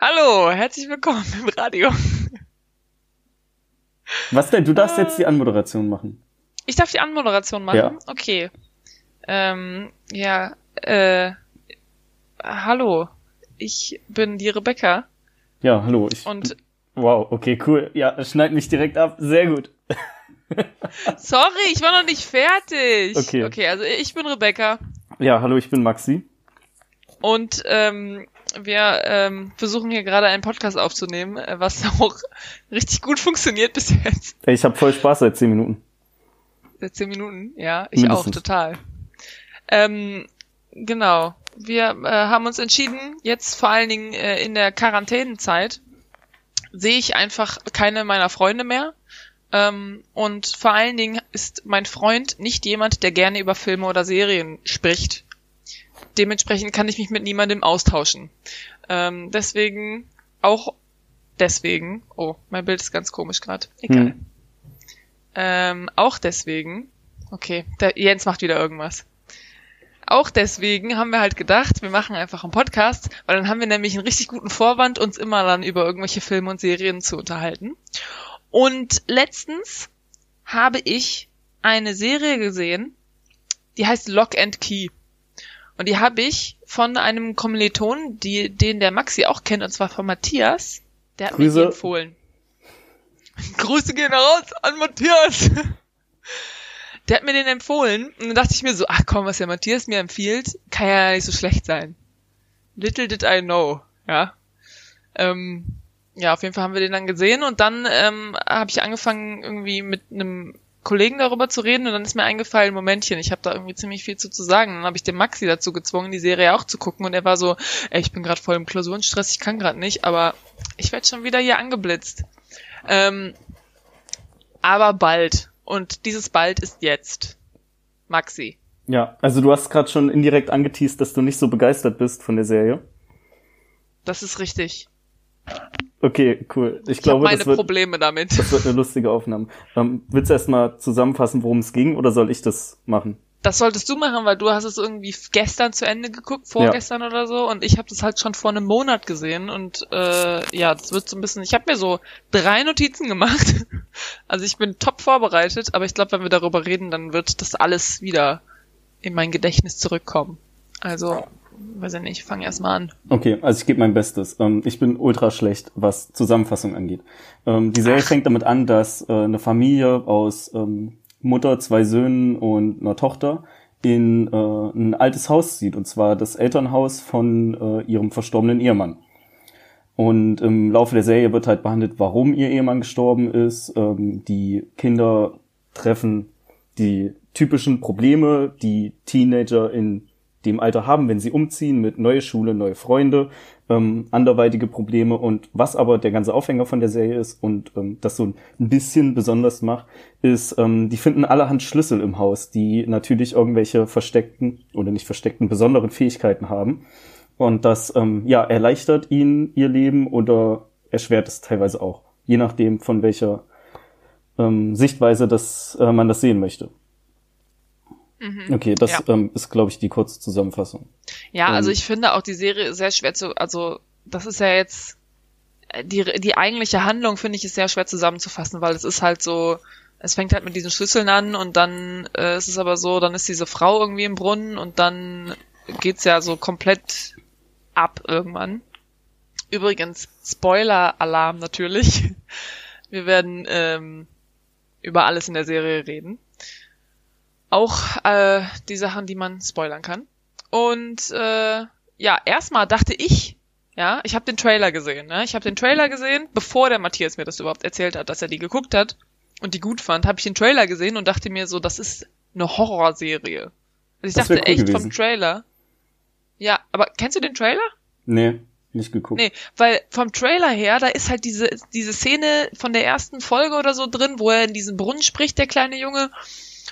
Hallo, herzlich willkommen im Radio. Was denn? Du darfst jetzt die Anmoderation machen. Ich darf die Anmoderation machen? Ja. Okay. Ähm, ja, äh, hallo. Ich bin die Rebecca Ja, hallo. Ich, und wow, okay, cool. Ja, schneid mich direkt ab. Sehr gut. sorry, ich war noch nicht fertig. Okay. Okay, also ich bin Rebecca Ja, hallo, ich bin Maxi. und ähm, wir ähm, versuchen hier gerade einen Podcast aufzunehmen, äh, was auch richtig gut funktioniert bis jetzt. Ich habe voll Spaß seit zehn Minuten. Seit zehn Minuten, ja, ich Mindestens. auch, total. Ähm, genau. Wir äh, haben uns entschieden, jetzt vor allen Dingen äh, in der Quarantänezeit sehe ich einfach keine meiner Freunde mehr. Ähm, und vor allen Dingen ist mein Freund nicht jemand, der gerne über Filme oder Serien spricht. Dementsprechend kann ich mich mit niemandem austauschen. Ähm, deswegen, auch deswegen, oh, mein Bild ist ganz komisch gerade. Egal. Hm. Ähm, auch deswegen, okay, der Jens macht wieder irgendwas. Auch deswegen haben wir halt gedacht, wir machen einfach einen Podcast, weil dann haben wir nämlich einen richtig guten Vorwand, uns immer dann über irgendwelche Filme und Serien zu unterhalten. Und letztens habe ich eine Serie gesehen, die heißt Lock and Key. Und die habe ich von einem Kommiliton, die, den der Maxi auch kennt, und zwar von Matthias. Der hat mir die empfohlen. Grüße gehen raus an Matthias. Der hat mir den empfohlen und dann dachte ich mir so, ach komm, was der Matthias mir empfiehlt, kann ja nicht so schlecht sein. Little did I know, ja. Ähm, ja, auf jeden Fall haben wir den dann gesehen und dann ähm, habe ich angefangen irgendwie mit einem Kollegen darüber zu reden und dann ist mir eingefallen, Momentchen, ich habe da irgendwie ziemlich viel zu, zu sagen. Dann habe ich den Maxi dazu gezwungen, die Serie auch zu gucken und er war so, ey, ich bin gerade voll im Klausurenstress, ich kann gerade nicht, aber ich werde schon wieder hier angeblitzt. Ähm, aber bald. Und dieses bald ist jetzt. Maxi. Ja, also du hast gerade schon indirekt angeteased, dass du nicht so begeistert bist von der Serie. Das ist richtig. Okay, cool. Ich Ich glaube, meine das wird, Probleme damit. das wird eine lustige Aufnahme. Ähm, willst du erstmal zusammenfassen, worum es ging, oder soll ich das machen? Das solltest du machen, weil du hast es irgendwie gestern zu Ende geguckt, vorgestern oder so, und ich habe das halt schon vor einem Monat gesehen und äh, ja, das wird so ein bisschen. Ich habe mir so drei Notizen gemacht. Also ich bin top vorbereitet, aber ich glaube, wenn wir darüber reden, dann wird das alles wieder in mein Gedächtnis zurückkommen. Also, weiß ich nicht, fang erst mal an. Okay, also ich gebe mein Bestes. Ähm, ich bin ultra schlecht, was Zusammenfassung angeht. Ähm, die Serie fängt damit an, dass äh, eine Familie aus ähm, Mutter, zwei Söhnen und einer Tochter in äh, ein altes Haus zieht, und zwar das Elternhaus von äh, ihrem verstorbenen Ehemann. Und im Laufe der Serie wird halt behandelt, warum ihr Ehemann gestorben ist. Ähm, die Kinder treffen die typischen Probleme, die Teenager in dem Alter haben, wenn sie umziehen, mit neue Schule, neue Freunde, ähm, anderweitige Probleme und was aber der ganze Aufhänger von der Serie ist und ähm, das so ein bisschen besonders macht, ist, ähm, die finden allerhand Schlüssel im Haus, die natürlich irgendwelche versteckten oder nicht versteckten besonderen Fähigkeiten haben und das ähm, ja erleichtert ihnen ihr Leben oder erschwert es teilweise auch, je nachdem von welcher ähm, Sichtweise das äh, man das sehen möchte. Okay, das Mhm. Ja. ähm, ist, glaube ich, die kurze Zusammenfassung. Ja, also Ähm, ich finde auch die Serie sehr schwer zu, also das ist ja jetzt äh, die die eigentliche Handlung finde ich ist sehr schwer zusammenzufassen, weil es ist halt so, es fängt halt mit diesen Schlüsseln an und dann äh, ist es aber so, dann ist diese Frau irgendwie im Brunnen und dann geht's ja so komplett ab irgendwann. Übrigens Spoiler-Alarm natürlich. Wir werden ähm, über alles in der Serie reden. Auch äh, die Sachen, die man spoilern kann. Und äh, ja, erstmal dachte ich, ja, ich habe den Trailer gesehen. Ne? Ich habe den Trailer gesehen, bevor der Matthias mir das überhaupt erzählt hat, dass er die geguckt hat und die gut fand, habe ich den Trailer gesehen und dachte mir so, das ist eine Horrorserie. Also ich Das dachte cool echt gewesen. vom Trailer. Ja, aber kennst du den Trailer? Nee, nicht geguckt. Nee, weil vom Trailer her, da ist halt diese, diese Szene von der ersten Folge oder so drin, wo er in diesen Brunnen spricht, der kleine Junge,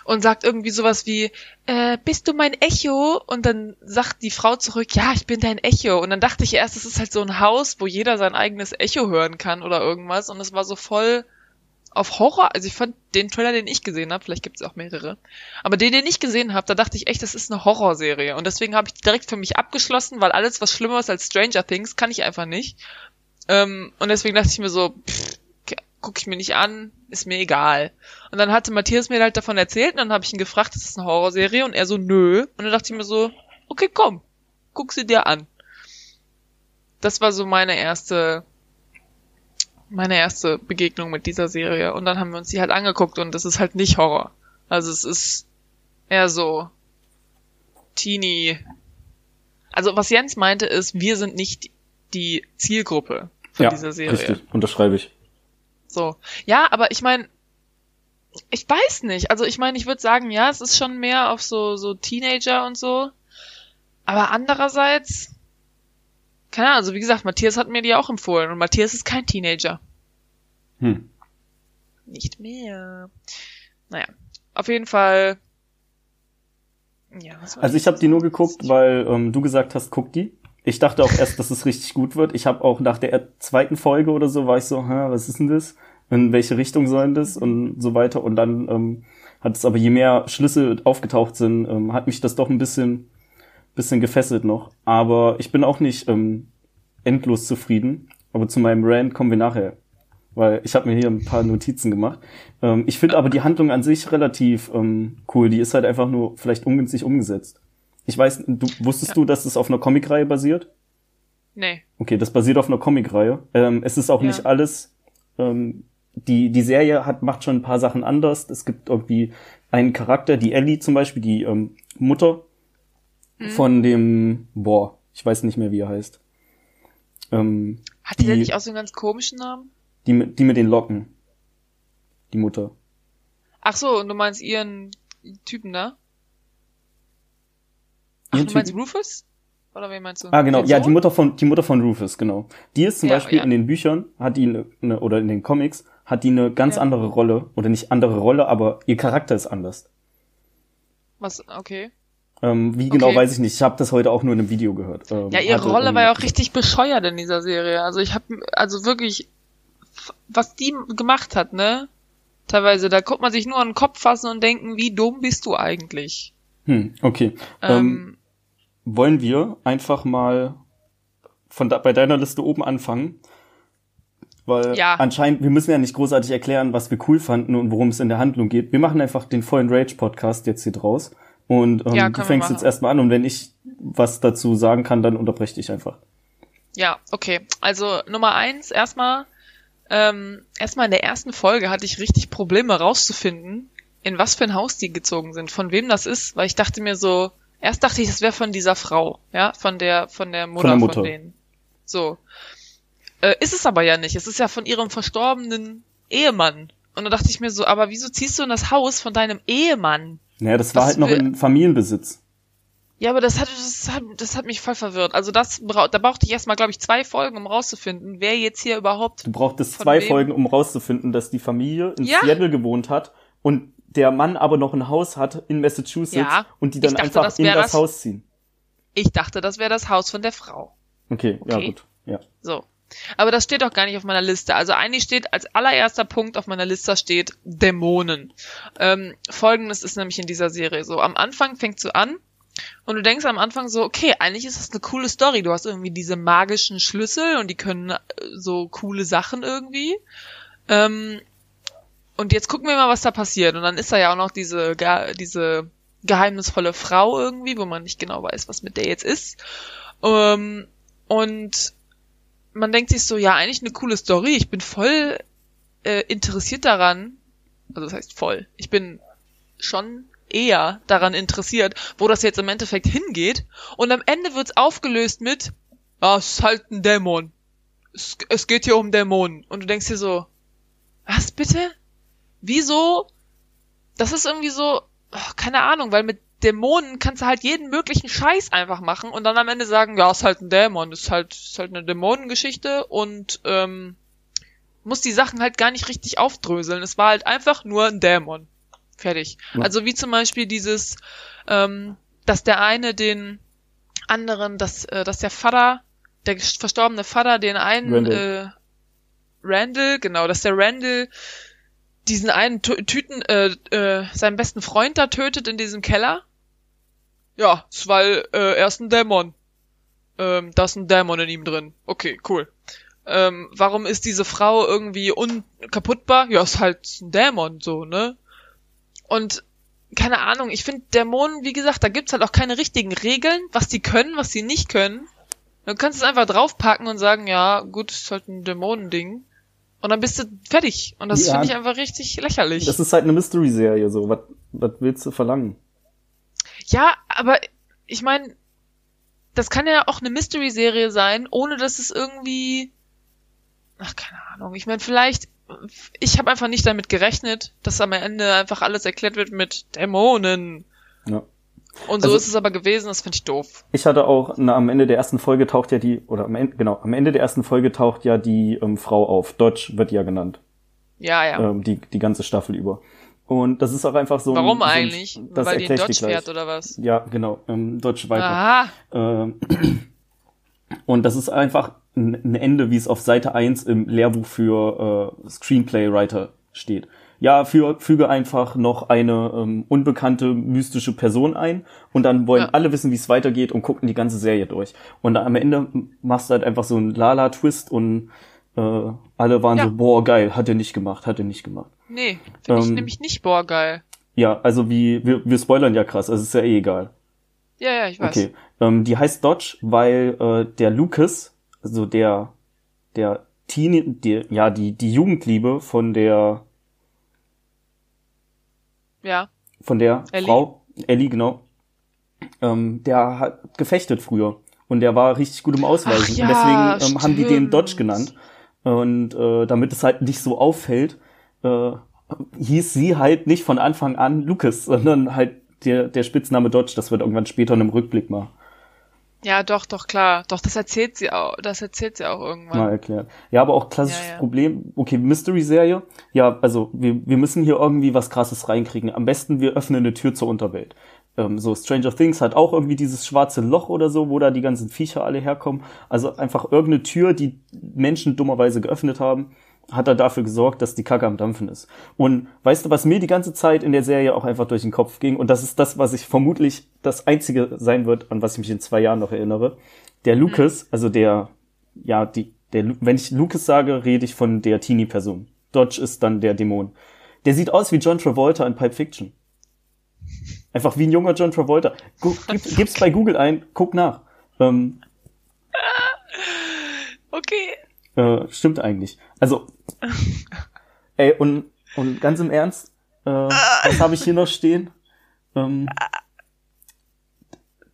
und sagt irgendwie sowas wie, äh, bist du mein Echo? Und dann sagt die Frau zurück, ja, ich bin dein Echo. Und dann dachte ich erst, es ist halt so ein Haus, wo jeder sein eigenes Echo hören kann oder irgendwas. Und es war so voll auf Horror. Also ich fand den Trailer, den ich gesehen habe, vielleicht gibt es auch mehrere, aber den, den ich gesehen habe, da dachte ich echt, das ist eine Horrorserie. Und deswegen habe ich direkt für mich abgeschlossen, weil alles, was schlimmer ist als Stranger Things, kann ich einfach nicht. Ähm, und deswegen dachte ich mir so, pff, gucke ich mir nicht an, ist mir egal. Und dann hatte Matthias mir halt davon erzählt und dann habe ich ihn gefragt, ist das eine Horrorserie? Und er so, nö. Und dann dachte ich mir so, okay, komm, guck sie dir an. Das war so meine erste, meine erste Begegnung mit dieser Serie. Und dann haben wir uns die halt angeguckt und das ist halt nicht Horror. Also es ist eher so Teenie. Also was Jens meinte ist, wir sind nicht die Zielgruppe von ja, dieser Serie. Richtig, unterschreibe ich. So. Ja, aber ich meine, ich weiß nicht. Also ich meine, ich würde sagen, ja, es ist schon mehr auf so, so Teenager und so. Aber andererseits, keine Ahnung, also wie gesagt, Matthias hat mir die auch empfohlen und Matthias ist kein Teenager. Hm. Nicht mehr. Naja, auf jeden Fall. Ja, was war also ich habe die nur geguckt, weil ähm, du gesagt hast, guck die. Ich dachte auch erst, dass es richtig gut wird. Ich habe auch nach der zweiten Folge oder so war ich so, Hä, was ist denn das? In welche Richtung soll das und so weiter. Und dann ähm, hat es aber je mehr Schlüssel aufgetaucht sind, ähm, hat mich das doch ein bisschen bisschen gefesselt noch. Aber ich bin auch nicht ähm, endlos zufrieden. Aber zu meinem Rant kommen wir nachher. Weil ich habe mir hier ein paar Notizen gemacht. Ähm, ich finde aber die Handlung an sich relativ ähm, cool. Die ist halt einfach nur vielleicht ungünstig umgesetzt. Ich weiß, du wusstest ja. du, dass es auf einer Comicreihe basiert? Nee. Okay, das basiert auf einer Comicreihe. Ähm, es ist auch ja. nicht alles. Ähm, die die Serie hat macht schon ein paar Sachen anders. Es gibt irgendwie einen Charakter, die Ellie zum Beispiel, die ähm, Mutter mhm. von dem, boah, ich weiß nicht mehr, wie er heißt. Ähm, Hat die, die denn nicht auch so einen ganz komischen Namen? Die, die mit den Locken. Die Mutter. Ach so, und du meinst ihren Typen, ne? Ach, du meinst? Rufus? Oder wen meinst du? Ah, genau. Ja, die Mutter von, die Mutter von Rufus, genau. Die ist zum ja, Beispiel ja. in den Büchern, hat die eine, oder in den Comics, hat die eine ganz ja. andere Rolle. Oder nicht andere Rolle, aber ihr Charakter ist anders. Was, okay. Ähm, wie genau okay. weiß ich nicht. Ich habe das heute auch nur in einem Video gehört. Ähm, ja, ihre Rolle war ja auch richtig bescheuert in dieser Serie. Also ich habe, also wirklich, was die gemacht hat, ne? Teilweise, da kommt man sich nur an den Kopf fassen und denken, wie dumm bist du eigentlich? Hm, okay. Ähm, ähm, wollen wir einfach mal von da, bei deiner Liste oben anfangen? Weil ja. anscheinend, wir müssen ja nicht großartig erklären, was wir cool fanden und worum es in der Handlung geht. Wir machen einfach den vollen Rage-Podcast jetzt hier draus. Und ähm, ja, du fängst jetzt erstmal an und wenn ich was dazu sagen kann, dann unterbreche ich einfach. Ja, okay. Also Nummer eins, erstmal, ähm, erstmal in der ersten Folge hatte ich richtig Probleme rauszufinden, in was für ein Haus die gezogen sind, von wem das ist, weil ich dachte mir so, erst dachte ich, das wäre von dieser Frau, ja, von der, von der Mutter von, Mutter. von denen. So. Äh, ist es aber ja nicht. Es ist ja von ihrem verstorbenen Ehemann. Und da dachte ich mir so, aber wieso ziehst du in das Haus von deinem Ehemann? Naja, das war das halt noch in Familienbesitz. Ja, aber das hat, das hat, das hat mich voll verwirrt. Also das da brauchte ich erstmal, glaube ich, zwei Folgen, um rauszufinden, wer jetzt hier überhaupt. Du brauchtest zwei wem... Folgen, um rauszufinden, dass die Familie in ja? Seattle gewohnt hat und der Mann aber noch ein Haus hat in Massachusetts ja, und die dann dachte, einfach das in das, das, Haus ziehen. Ich dachte, das wäre das Haus von der Frau. Okay, okay, ja gut. Ja. So. Aber das steht auch gar nicht auf meiner Liste. Also eigentlich steht als allererster Punkt auf meiner Liste steht Dämonen. Ähm, Folgendes ist nämlich in dieser Serie so. Am Anfang fängt so an und du denkst am Anfang so, okay, eigentlich ist das eine coole Story. Du hast irgendwie diese magischen Schlüssel und die können äh, so coole Sachen irgendwie. Ähm, und jetzt gucken wir mal, was da passiert. Und dann ist da ja auch noch diese, diese geheimnisvolle Frau irgendwie, wo man nicht genau weiß, was mit der jetzt ist. Ähm, und man denkt sich so, ja, eigentlich eine coole Story. Ich bin voll äh, interessiert daran. Also das heißt voll. Ich bin schon eher daran interessiert, wo das jetzt im Endeffekt hingeht. Und am Ende wird's aufgelöst mit, ah, es ist halt ein Dämon. Es, es geht hier um Dämonen. Und du denkst dir so, was bitte? Wieso? Das ist irgendwie so, keine Ahnung, weil mit Dämonen kannst du halt jeden möglichen Scheiß einfach machen und dann am Ende sagen, ja, ist halt ein Dämon, ist halt, ist halt eine Dämonengeschichte und ähm, muss die Sachen halt gar nicht richtig aufdröseln. Es war halt einfach nur ein Dämon. Fertig. Ja. Also wie zum Beispiel dieses, ähm, dass der eine den anderen, dass, äh, dass der Vater, der verstorbene Vater den einen Randall. Äh, Randall, genau, dass der Randall diesen einen Tüten, äh, äh, seinen besten Freund da tötet in diesem Keller. Ja, weil äh, er ist ein Dämon. Ähm, da ist ein Dämon in ihm drin. Okay, cool. ähm, warum ist diese Frau irgendwie unkaputtbar? Ja, ist halt ein Dämon, so, ne? Und keine Ahnung, ich finde Dämonen, wie gesagt, da gibt's halt auch keine richtigen Regeln, was die können, was sie nicht können. Du kannst es einfach draufpacken und sagen, ja, gut, ist halt ein Dämonending. Und dann bist du fertig. Und das Ja. finde ich einfach richtig lächerlich. Das ist halt eine Mystery-Serie, so. Was, was willst du verlangen? Ja, aber ich meine, das kann ja auch eine Mystery-Serie sein, ohne dass es irgendwie. Ach, keine Ahnung. Ich meine, vielleicht. Ich habe einfach nicht damit gerechnet, dass am Ende einfach alles erklärt wird mit Dämonen. Ja. Und so Also- ist es aber gewesen, das finde ich doof. Ich hatte auch, na, am Ende der ersten Folge taucht ja die, oder am Ende, genau, am Ende der ersten Folge taucht ja die ähm, Frau auf. Dodge wird ja genannt. Ja, ja. Ähm, die, die ganze Staffel über. Und das ist auch einfach so ein. Warum so ein, eigentlich? Das Weil die in Dodge fährt oder was? Ja, genau. Ähm, Dodge Viper. Aha. Ähm, und das ist einfach ein ein Ende, wie es auf Seite 1 im Lehrbuch für äh, Screenplay-Writer steht. Ja, für, füge einfach noch eine ähm, unbekannte mystische Person ein und dann wollen Ja. alle wissen, wie es weitergeht und gucken die ganze Serie durch. Und am Ende machst du halt einfach so einen Lala-Twist und äh, alle waren Ja. so, boah, geil, hat er nicht gemacht, hat er nicht gemacht. Nee, finde ich Ähm, nämlich nicht boah geil. Ja, also wie, wir, wir spoilern ja krass, also ist ja eh egal. Ja, ja, ich weiß. Okay. Ähm, die heißt Dodge, weil äh, der Lucas, also der der Teenie, die, ja die die Jugendliebe von der Ja. von der Ellie? Frau Ellie genau, ähm, der hat gefechtet früher und der war richtig gut im Ausweichen ja, und deswegen ähm, haben die den. Dodge genannt und äh, damit es halt nicht so auffällt, äh, hieß sie halt nicht von Anfang an Lucas, sondern halt der der Spitzname Dodge. Das wird irgendwann später in einem Rückblick mal Ja, doch, doch, klar. Doch, das erzählt sie auch, das erzählt sie auch irgendwann. mal erklärt. Ja, aber auch klassisches Ja, ja. Problem. Okay, Mystery-Serie. Ja, also wir, wir müssen hier irgendwie was Krasses reinkriegen. Am besten wir öffnen eine Tür zur Unterwelt. Ähm, so Stranger Things hat auch irgendwie dieses schwarze Loch oder so, wo da die ganzen Viecher alle herkommen. Also einfach irgendeine Tür, die Menschen dummerweise geöffnet haben, hat er dafür gesorgt, dass die Kacke am Dampfen ist. Und weißt du, was mir die ganze Zeit in der Serie auch einfach durch den Kopf ging? Und das ist das, was ich vermutlich das einzige sein wird, an was ich mich in zwei Jahren noch erinnere. Der Lucas, also der, ja, die, der, wenn ich Lucas sage, rede ich von der Teenie-Person. Dodge ist dann der Dämon. Der sieht aus wie John Travolta in Pipe Fiction. Einfach wie ein junger John Travolta. Gu gib, gib's bei Google ein, guck nach. Ähm, Okay. Äh, stimmt eigentlich. Also, ey, und, und ganz im Ernst, äh, was habe ich hier noch stehen? Ähm,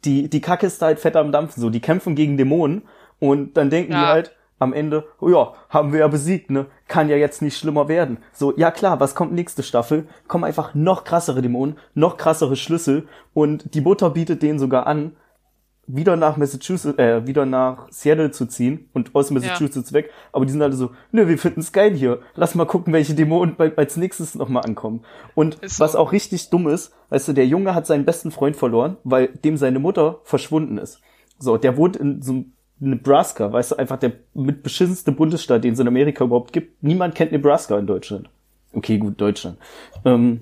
die, die Kacke ist da halt fett am Dampfen, so, die kämpfen gegen Dämonen und dann denken die Ja. halt am Ende, oh ja, haben wir ja besiegt, ne? Kann ja jetzt nicht schlimmer werden. So, ja klar, was kommt nächste Staffel? Kommen einfach noch krassere Dämonen, noch krassere Schlüssel und die Mutter bietet denen sogar an, wieder nach Massachusetts, äh, wieder nach Seattle zu ziehen und aus Massachusetts weg. Aber die sind alle so, nö, wir finden's geil hier. Lass mal gucken, welche Dämonen bei, als nächstes nochmal ankommen. Und so. was auch richtig dumm ist, weißt du, der Junge hat seinen besten Freund verloren, weil dem seine Mutter verschwunden ist. So, der wohnt in so einem Nebraska, weißt du, einfach der mit beschissenste Bundesstaat, den es in Amerika überhaupt gibt. Niemand kennt Nebraska in Deutschland. Okay, gut, Deutschland. Ähm,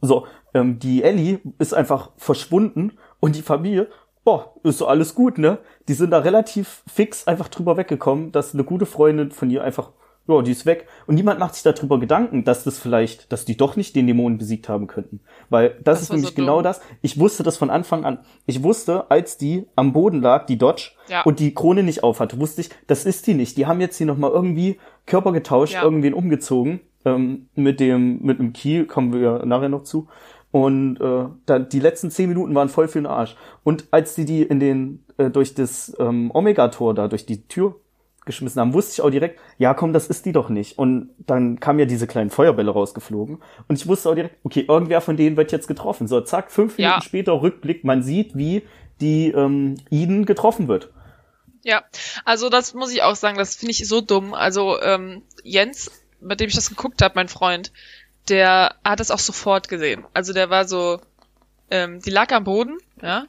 so, ähm, die Ellie ist einfach verschwunden und die Familie, boah, ist so alles gut, ne? Die sind da relativ fix einfach drüber weggekommen, dass eine gute Freundin von ihr einfach, ja, die ist weg. Und niemand macht sich darüber Gedanken, dass das vielleicht, dass die doch nicht den Dämonen besiegt haben könnten. Weil das, Das ist war so nämlich genau das. Ich wusste das von Anfang an. Ich wusste, als die am Boden lag, die Dodge, Ja. und die Krone nicht aufhatte, wusste ich, das ist die nicht. Die haben jetzt hier nochmal irgendwie Körper getauscht, Ja. irgendwen umgezogen. Ähm, mit dem, mit dem Kiel kommen wir nachher noch zu. Und äh, da, die letzten zehn Minuten waren voll für den Arsch. Und als die die in den äh, durch das ähm, Omega-Tor da durch die Tür geschmissen haben, wusste ich auch direkt, ja komm, das ist die doch nicht. Und dann kamen ja diese kleinen Feuerbälle rausgeflogen. Und ich wusste auch direkt, okay, irgendwer von denen wird jetzt getroffen. So, zack, fünf Ja. Minuten später Rückblick, man sieht, wie die ähm, Eden getroffen wird. Ja, also das muss ich auch sagen, das finde ich so dumm. Also ähm, Jens, mit dem ich das geguckt habe, mein Freund, der hat das auch sofort gesehen. Also der war so, ähm, die lag am Boden, ja,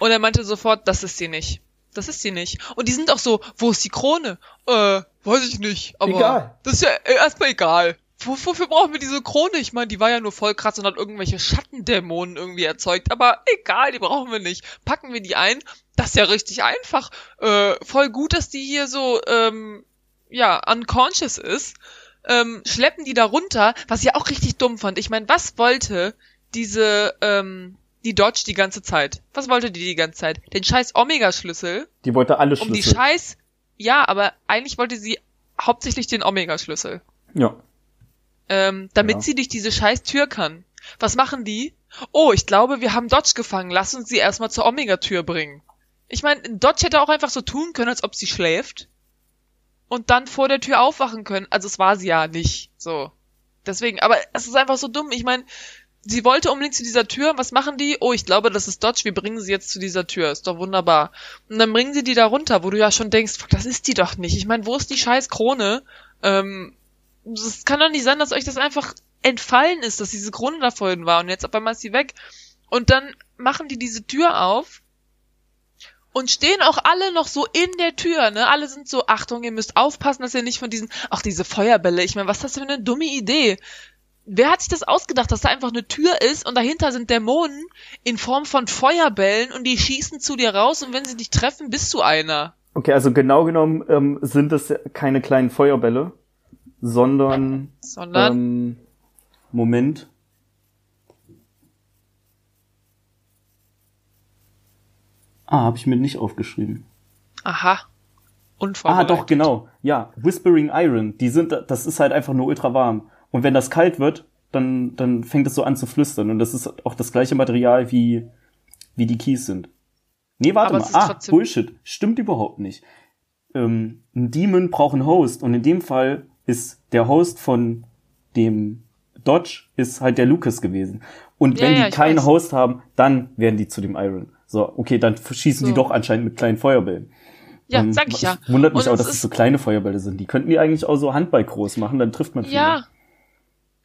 und er meinte sofort, das ist sie nicht. Das ist sie nicht. Und die sind auch so, wo ist die Krone? Äh, weiß ich nicht. Aber Egal. das ist ja äh, erstmal egal. wofür brauchen wir diese Krone? Ich meine, die war ja nur voll krass und hat irgendwelche Schattendämonen irgendwie erzeugt. Aber egal, die brauchen wir nicht. Packen wir die ein. Das ist ja richtig einfach. Äh, voll gut, dass die hier so, ähm, ja, unconscious ist. Ähm, schleppen die da runter, was ich auch richtig dumm fand. Ich meine, was wollte diese, ähm, die Dodge die ganze Zeit? Was wollte die die ganze Zeit? Den scheiß Omega-Schlüssel. Die wollte alle Schlüssel. Um die scheiß, ja, aber eigentlich wollte sie hauptsächlich den Omega-Schlüssel. Ja ähm, damit ja. sie durch diese scheiß Tür kann. Was machen die? Oh, ich glaube, wir haben Dodge gefangen. Lass uns sie erstmal zur Omega-Tür bringen. Ich meine, Dodge hätte auch einfach so tun können, als ob sie schläft. Und dann vor der Tür aufwachen können. Also es war sie ja nicht. So. Deswegen, aber es ist einfach so dumm. Ich meine, sie wollte unbedingt zu dieser Tür. Was machen die? Oh, ich glaube, das ist Dodge. Wir bringen sie jetzt zu dieser Tür. Ist doch wunderbar. Und dann bringen sie die da runter, wo du ja schon denkst, fuck, das ist die doch nicht. Ich meine, wo ist die scheiß Krone? Ähm, das kann doch nicht sein, dass euch das einfach entfallen ist, dass diese Krone da vorhin war und jetzt auf einmal ist sie weg. Und dann machen die diese Tür auf und stehen auch alle noch so in der Tür, ne? Alle sind so, Achtung, ihr müsst aufpassen, dass ihr nicht von diesen, ach, diese Feuerbälle, ich meine, was ist das für eine dumme Idee? Wer hat sich das ausgedacht, dass da einfach eine Tür ist und dahinter sind Dämonen in Form von Feuerbällen und die schießen zu dir raus und wenn sie dich treffen, bist du einer. Okay, also genau genommen ähm, sind es keine kleinen Feuerbälle, sondern, sondern? Ähm, Moment. Ah, habe ich mir nicht aufgeschrieben. Aha. Ah, doch, genau. Ja, Whispering Iron, die sind, das ist halt einfach nur ultra warm. Und wenn das kalt wird, dann, dann fängt es so an zu flüstern. Und das ist auch das gleiche Material wie, wie die Keys sind. Nee, warte Aber mal. Ah, Bullshit. Stimmt überhaupt nicht. Ähm, ein Demon braucht einen Host. Und in dem Fall ist der Host von dem Dodge ist halt der Lucas gewesen. Und ja, wenn die ja, keinen weiß. Host haben, dann werden die zu dem Iron. So, okay, dann schießen so. die doch anscheinend mit kleinen Feuerbällen. Ja, ähm, sag ich ja. Wundert mich Und auch, dass es so kleine Feuerbälle sind. Die könnten die eigentlich auch so Handball groß machen, dann trifft man viele. Ja,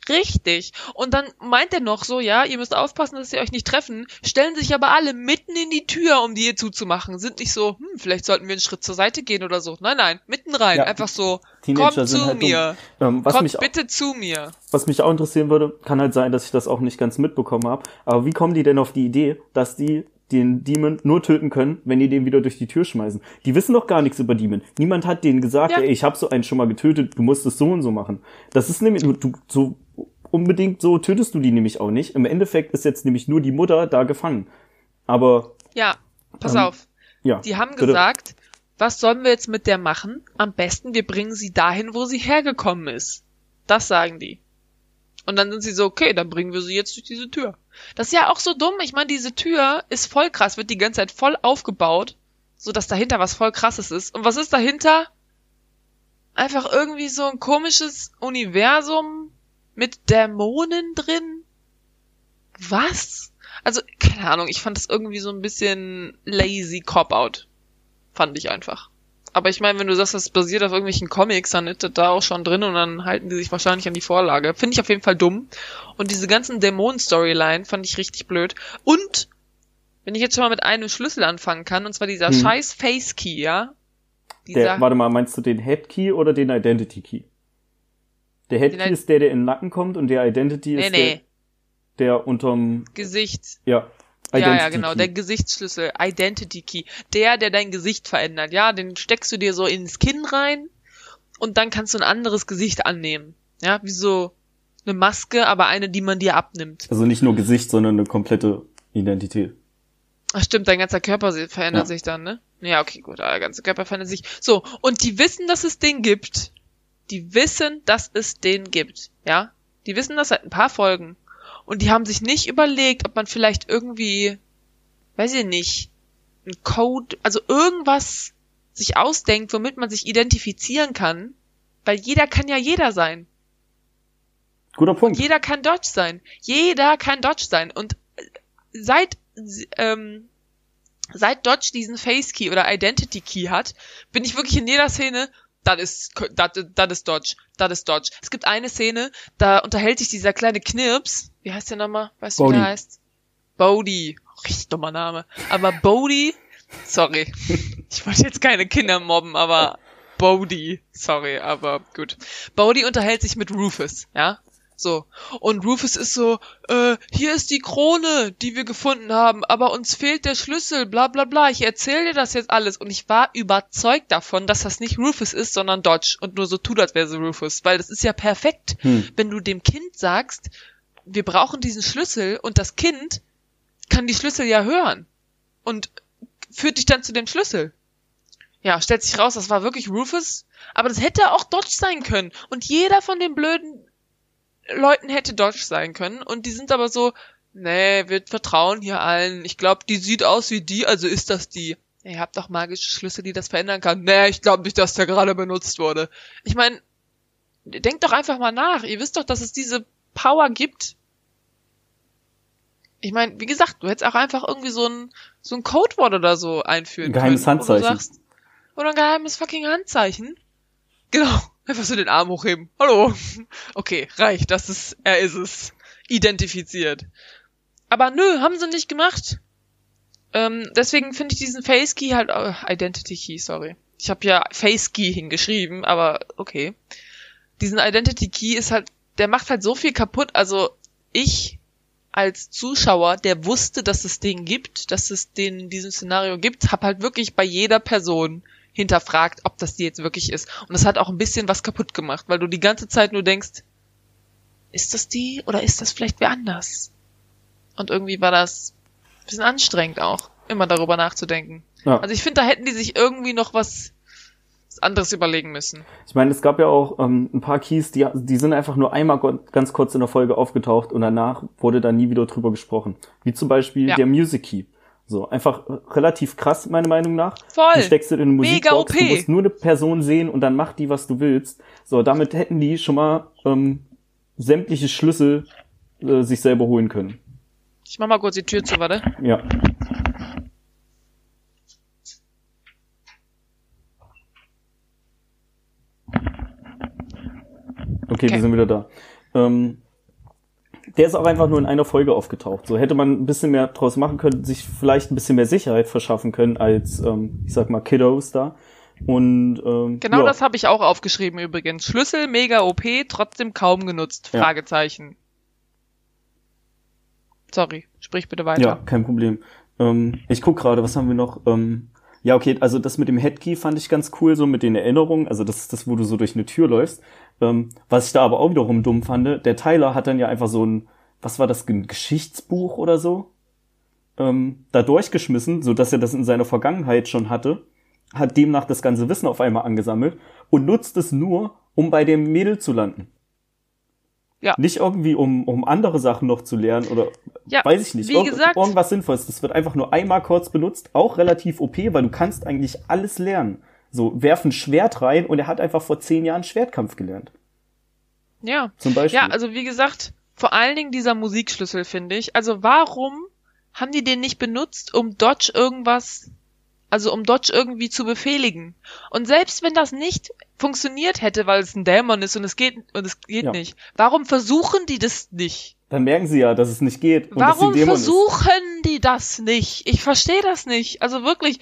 Richtig. Und dann meint er noch so, ja, ihr müsst aufpassen, dass sie euch nicht treffen, stellen sich aber alle mitten in die Tür, um die ihr zuzumachen. Sind nicht so, hm, vielleicht sollten wir einen Schritt zur Seite gehen oder so. Nein, nein, mitten rein. Ja, Einfach so, komm zu halt mir. Ähm, Kommt mich, bitte zu mir. Was mich auch interessieren würde, kann halt sein, dass ich das auch nicht ganz mitbekommen habe. Aber wie kommen die denn auf die Idee, dass die den Demon nur töten können, wenn die den wieder durch die Tür schmeißen. Die wissen doch gar nichts über Demon. Niemand hat denen gesagt, ja. ey, ich habe so einen schon mal getötet, du musst es so und so machen. Das ist nämlich, du, so unbedingt so tötest du die nämlich auch nicht. Im Endeffekt ist jetzt nämlich nur die Mutter da gefangen. Aber. Ja, pass ähm, auf. Ja. Die haben bitte. gesagt, was sollen wir jetzt mit der machen? Am besten, wir bringen sie dahin, wo sie hergekommen ist. Das sagen die. Und dann sind sie so, okay, dann bringen wir sie jetzt durch diese Tür. Das ist ja auch so dumm. Ich meine, diese Tür ist voll krass, wird die ganze Zeit voll aufgebaut, so dass dahinter was voll krasses ist. Und was ist dahinter? Einfach irgendwie so ein komisches Universum, mit Dämonen drin? Was? Also, keine Ahnung, ich fand das irgendwie so ein bisschen lazy Cop-Out. Fand ich einfach. Aber ich meine, wenn du sagst, das basiert auf irgendwelchen Comics, dann ist das da auch schon drin und dann halten die sich wahrscheinlich an die Vorlage. Finde ich auf jeden Fall dumm. Und diese ganzen Dämonen-Storyline fand ich richtig blöd. Und, wenn ich jetzt schon mal mit einem Schlüssel anfangen kann, und zwar dieser hm. scheiß Face Key, ja? Dieser, der, warte mal, meinst du den Head Key oder den Identity Key? Der Headkey ist der, der in den Nacken kommt und der Identity nee, ist nee. der, der unterm Gesicht. Ja. Identity ja, ja, genau, Key. der Gesichtsschlüssel, Identity Key. Der, der dein Gesicht verändert. Ja, den steckst du dir so ins Kinn rein und dann kannst du ein anderes Gesicht annehmen. Ja, wie so eine Maske, aber eine, die man dir abnimmt. Also nicht nur Gesicht, sondern eine komplette Identität. Ach stimmt, dein ganzer Körper verändert ja. sich dann, ne? Ja, okay, gut, der ganze Körper verändert sich. So, und die wissen, dass es den gibt die wissen, dass es den gibt, ja? Die wissen das seit ein paar Folgen. Und die haben sich nicht überlegt, ob man vielleicht irgendwie, weiß ich nicht, ein Code, also irgendwas sich ausdenkt, womit man sich identifizieren kann, weil jeder kann ja jeder sein. Guter Punkt. Und jeder kann Dodge sein. Jeder kann Dodge sein. Und äh, seit, ähm, seit Dodge diesen Face Key oder Identity Key hat, bin ich wirklich in jeder Szene das ist, das, das ist Dodge, das ist Dodge. Es gibt eine Szene, da unterhält sich dieser kleine Knirps, wie heißt der nochmal? Weißt du, wie der heißt? Bodhi. Richtig dummer Name. Aber Bodhi, sorry, ich wollte jetzt keine Kinder mobben, aber Bodhi. Sorry, aber gut. Bodhi unterhält sich mit Rufus, ja? So. Und Rufus ist so, äh, hier ist die Krone, die wir gefunden haben, aber uns fehlt der Schlüssel, bla bla bla. Ich erzähle dir das jetzt alles. Und ich war überzeugt davon, dass das nicht Rufus ist, sondern Dodge. Und nur so tut, als wäre sie Rufus. Weil das ist ja perfekt, hm. wenn du dem Kind sagst, wir brauchen diesen Schlüssel und das Kind kann die Schlüssel ja hören. Und führt dich dann zu dem Schlüssel. Ja, stellt sich raus, das war wirklich Rufus. Aber das hätte auch Dodge sein können. Und jeder von den blöden Leuten hätte Dodge sein können und die sind aber so, nee, wir vertrauen hier allen. Ich glaube, die sieht aus wie die, also ist das die. Ihr habt doch magische Schlüssel, die das verändern kann. Nee, ich glaube nicht, dass der gerade benutzt wurde. Ich meine, denkt doch einfach mal nach. Ihr wisst doch, dass es diese Power gibt. Ich meine, wie gesagt, du hättest auch einfach irgendwie so ein, so ein Codewort oder so einführen Geheimes können. Geheimes Handzeichen. Sagst, oder ein geheimes fucking Handzeichen. Genau. Einfach so den Arm hochheben. Hallo. Okay, reicht. Das ist, er ist es. Identifiziert. Aber nö, haben sie nicht gemacht. Ähm, deswegen finde ich diesen Face Key halt, äh, Identity Key, sorry. Ich habe ja Face Key hingeschrieben, aber okay. Diesen Identity Key ist halt, der macht halt so viel kaputt. Also ich als Zuschauer, der wusste, dass es den gibt, dass es den in diesem Szenario gibt, hab halt wirklich bei jeder Person hinterfragt, ob das die jetzt wirklich ist. Und das hat auch ein bisschen was kaputt gemacht, weil du die ganze Zeit nur denkst, ist das die oder ist das vielleicht wer anders? Und irgendwie war das ein bisschen anstrengend auch, immer darüber nachzudenken. Ja. Also ich finde, da hätten die sich irgendwie noch was anderes überlegen müssen. Ich meine, es gab ja auch ähm, ein paar Keys, die, die sind einfach nur einmal ganz kurz in der Folge aufgetaucht und danach wurde da nie wieder drüber gesprochen. Wie zum Beispiel ja. der Music Key. So, einfach relativ krass, meiner Meinung nach. Voll. Du steckst in eine Musikbox, du musst nur eine Person sehen und dann macht die, was du willst. So, damit hätten die schon mal ähm, sämtliche Schlüssel äh, sich selber holen können. Ich mach mal kurz die Tür zu, warte. Ja. Okay, okay, wir sind wieder da. Ähm, der ist auch einfach nur in einer Folge aufgetaucht. So hätte man ein bisschen mehr draus machen können, sich vielleicht ein bisschen mehr Sicherheit verschaffen können als, ähm, ich sag mal, Kiddos da. Und ähm, genau ja. das habe ich auch aufgeschrieben übrigens. Schlüssel mega OP, trotzdem kaum genutzt. Ja. Fragezeichen. Sorry, sprich bitte weiter. Ja, kein Problem. Ähm, ich guck gerade, was haben wir noch? Ähm, ja, okay, also das mit dem Headkey fand ich ganz cool, so mit den Erinnerungen. Also das ist das, wo du so durch eine Tür läufst. Ähm, was ich da aber auch wiederum dumm fand, der Tyler hat dann ja einfach so ein, was war das, ein Geschichtsbuch oder so, ähm, da durchgeschmissen, so dass er das in seiner Vergangenheit schon hatte, hat demnach das ganze Wissen auf einmal angesammelt und nutzt es nur, um bei dem Mädel zu landen. Ja. Nicht irgendwie, um, um andere Sachen noch zu lernen oder ja, weiß ich nicht. Wie Irg gesagt, irgendwas Sinnvolles. Das wird einfach nur einmal kurz benutzt, auch relativ OP, weil du kannst eigentlich alles lernen. So, werfen Schwert rein und er hat einfach vor zehn Jahren Schwertkampf gelernt. Ja. Zum Beispiel. Ja, also wie gesagt, vor allen Dingen dieser Musikschlüssel, finde ich. Also warum haben die den nicht benutzt, um Dodge irgendwas, also um Dodge irgendwie zu befehligen? Und selbst wenn das nicht funktioniert hätte, weil es ein Dämon ist und es geht, und es geht ja. nicht, warum versuchen die das nicht? Dann merken sie ja, dass es nicht geht. warum versuchen ist. die das nicht? Ich verstehe das nicht. Also wirklich,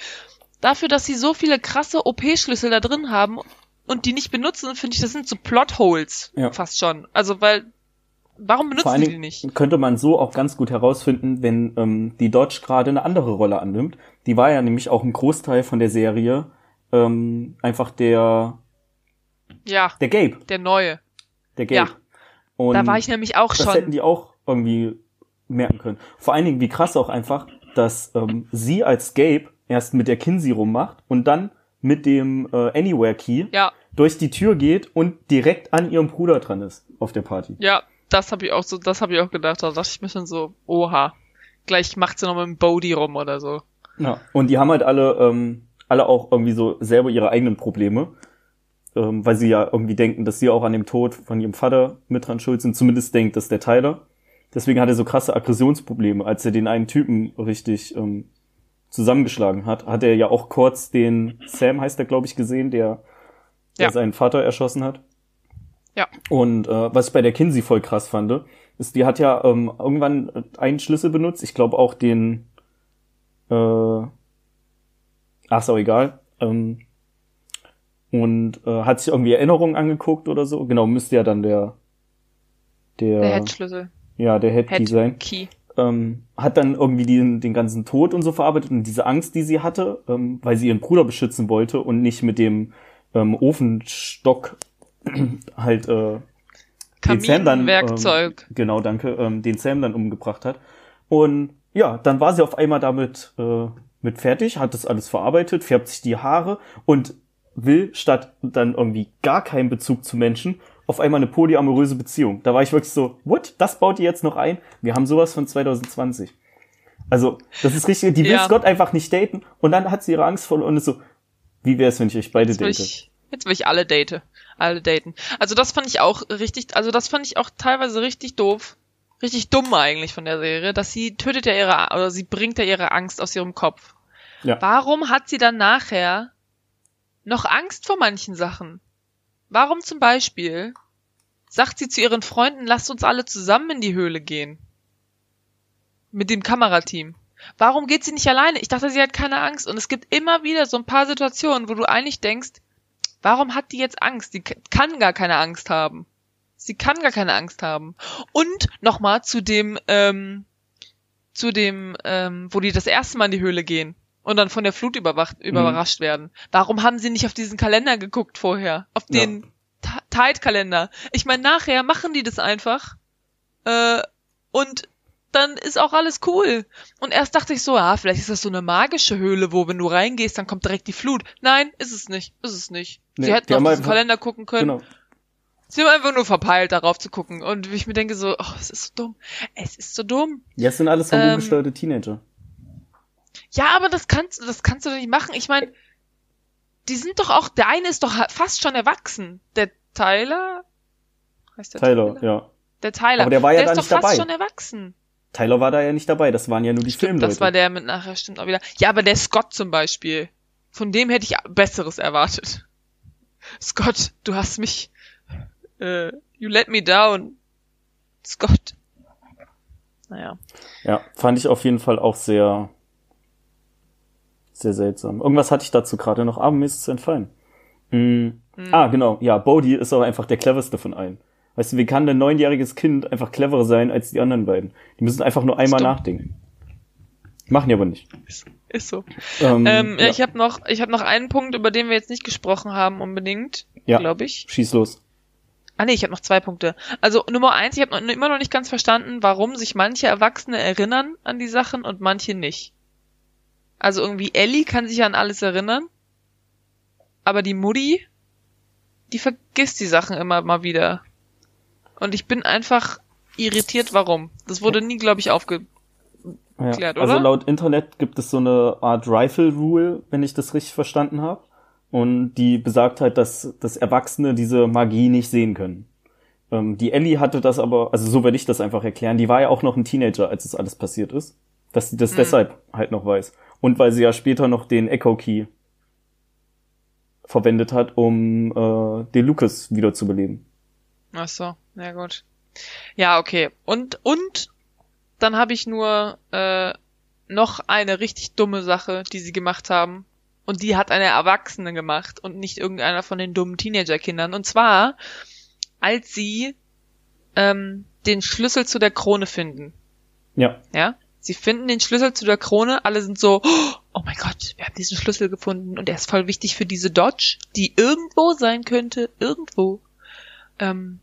dafür, dass sie so viele krasse OP-Schlüssel da drin haben und die nicht benutzen, finde ich, das sind so Plotholes ja. fast schon. Also weil warum benutzen sie die nicht? Könnte man so auch ganz gut herausfinden, wenn ähm, die Dodge gerade eine andere Rolle annimmt. Die war ja nämlich auch ein Großteil von der Serie ähm, einfach der ja der Gabe, der neue, der Gabe. Ja. Und da war ich nämlich auch das schon. Das hätten die auch irgendwie merken können. Vor allen Dingen, wie krass auch einfach, dass ähm, sie als Gabe erst mit der Kinsey rummacht und dann mit dem äh, Anywhere Key ja. durch die Tür geht und direkt an ihrem Bruder dran ist auf der Party. Ja, das habe ich auch so, das habe ich auch gedacht. Da dachte ich mir schon so, oha, gleich macht sie noch mit dem Bodhi rum oder so. Ja, und die haben halt alle, ähm, alle auch irgendwie so selber ihre eigenen Probleme, ähm, weil sie ja irgendwie denken, dass sie auch an dem Tod von ihrem Vater mit dran schuld sind. Zumindest denkt das der Tyler. Deswegen hat er so krasse Aggressionsprobleme, als er den einen Typen richtig ähm, zusammengeschlagen hat, hat er ja auch kurz den Sam, heißt er, glaube ich, gesehen, der, der ja. seinen Vater erschossen hat. Ja. Und äh, was ich bei der Kinsey voll krass fand, ist, die hat ja ähm, irgendwann einen Schlüssel benutzt. Ich glaube auch den. Äh, ach so, egal. Ähm, und äh, hat sich irgendwie Erinnerungen angeguckt oder so. Genau, müsste ja dann der der, Der Headschlüssel. ja der Head, Head sein. Key. Ähm, hat dann irgendwie den, den ganzen Tod und so verarbeitet und diese Angst, die sie hatte, ähm, weil sie ihren Bruder beschützen wollte und nicht mit dem ähm, Ofenstock halt äh, den Sam dann. Ähm, genau, danke, ähm, den Sam dann umgebracht hat. Und ja, dann war sie auf einmal damit äh, mit fertig, hat das alles verarbeitet, färbt sich die Haare und will statt dann irgendwie gar keinen Bezug zu Menschen auf einmal eine polyamoröse Beziehung. Da war ich wirklich so, what? Das baut ihr jetzt noch ein? Wir haben sowas von 2020. Also, das ist richtig, die will Ja. Scott einfach nicht daten und dann hat sie ihre Angst verloren und ist so, wie wär's, wenn ich euch beide Jetzt will date? ich, jetzt will ich alle date. Alle daten. Also das fand ich auch richtig, also das fand ich auch teilweise richtig doof. Richtig dumm eigentlich von der Serie, dass sie tötet ja ihre, oder sie bringt ja ihre Angst aus ihrem Kopf. Ja. Warum hat sie dann nachher noch Angst vor manchen Sachen? Warum zum Beispiel sagt sie zu ihren Freunden, lasst uns alle zusammen in die Höhle gehen? Mit dem Kamerateam. Warum geht sie nicht alleine? Ich dachte, sie hat keine Angst. Und es gibt immer wieder so ein paar Situationen, wo du eigentlich denkst, warum hat die jetzt Angst? Die kann gar keine Angst haben. Sie kann gar keine Angst haben. Und nochmal zu dem, ähm, zu dem, ähm, wo die das erste Mal in die Höhle gehen und dann von der Flut überwacht, überrascht werden. Warum haben sie nicht auf diesen Kalender geguckt vorher? Auf Ja. den Ti- Tide-Kalender. Ich meine, nachher machen die das einfach. Äh, und dann ist auch alles cool. Und erst dachte ich so, ah, vielleicht ist das so eine magische Höhle, wo wenn du reingehst, dann kommt direkt die Flut. Nein, ist es nicht. Ist es nicht. Nee, sie hätten auf diesen Kalender gucken können. Genau. Sie haben einfach nur verpeilt, darauf zu gucken. Und ich mir denke so, oh, es ist so dumm. Es ist so dumm. Jetzt sind alles Ähm, hormongesteuerte Teenager. Ja, aber das kannst, das kannst du doch nicht machen. Ich meine, die sind doch auch, der eine ist doch fast schon erwachsen. Der Tyler? Heißt der Tyler, ja. Der Tyler. Aber der war ja der ist nicht doch fast dabei. schon erwachsen. Tyler war da ja nicht dabei, das waren ja nur die Stimmt, Filmleute. das war der mit nachher, stimmt auch wieder. Ja, aber der Scott zum Beispiel. Von dem hätte ich Besseres erwartet. Scott, du hast mich, äh, you let me down. Scott. Naja. Ja, fand ich auf jeden Fall auch sehr, sehr seltsam. Irgendwas hatte ich dazu gerade noch, aber mir ist es entfallen. Mm. Ah, genau, ja, Bodhi ist aber einfach der cleverste von allen. Weißt du, wie kann ein neunjähriges Kind einfach cleverer sein als die anderen beiden? Die müssen einfach nur einmal Stimmt. nachdenken. Machen die aber nicht. Ist so. Ähm, Ähm, ja, Ich habe noch, ich habe noch einen Punkt, über den wir jetzt nicht gesprochen haben unbedingt, Ja. glaube ich. schieß los. Ah nee, ich habe noch zwei Punkte. Also Nummer eins, ich habe noch, immer noch nicht ganz verstanden, warum sich manche Erwachsene erinnern an die Sachen und manche nicht. Also irgendwie Ellie kann sich an alles erinnern, aber die Mutti, die vergisst die Sachen immer mal wieder. Und ich bin einfach irritiert, warum. Das wurde nie, glaube ich, aufge... Ja. Also oder? laut Internet gibt es so eine Art Rifle Rule, wenn ich das richtig verstanden habe. Und die besagt halt, dass, dass Erwachsene diese Magie nicht sehen können. Ähm, die Ellie hatte das aber, also so werde ich das einfach erklären, die war ja auch noch ein Teenager, als das alles passiert ist. Dass sie das Mhm. deshalb halt noch weiß. Und weil sie ja später noch den Echo Key verwendet hat, um äh, den Lucas wiederzubeleben. Ach so, na gut. Ja, okay. Und, und dann habe ich nur äh, noch eine richtig dumme Sache, die sie gemacht haben. Und die hat eine Erwachsene gemacht und nicht irgendeiner von den dummen Teenagerkindern. Und zwar, als sie ähm, den Schlüssel zu der Krone finden. Ja. Ja? Sie finden den Schlüssel zu der Krone, alle sind so, oh mein Gott, wir haben diesen Schlüssel gefunden und er ist voll wichtig für diese Dodge, die irgendwo sein könnte, irgendwo. Ähm,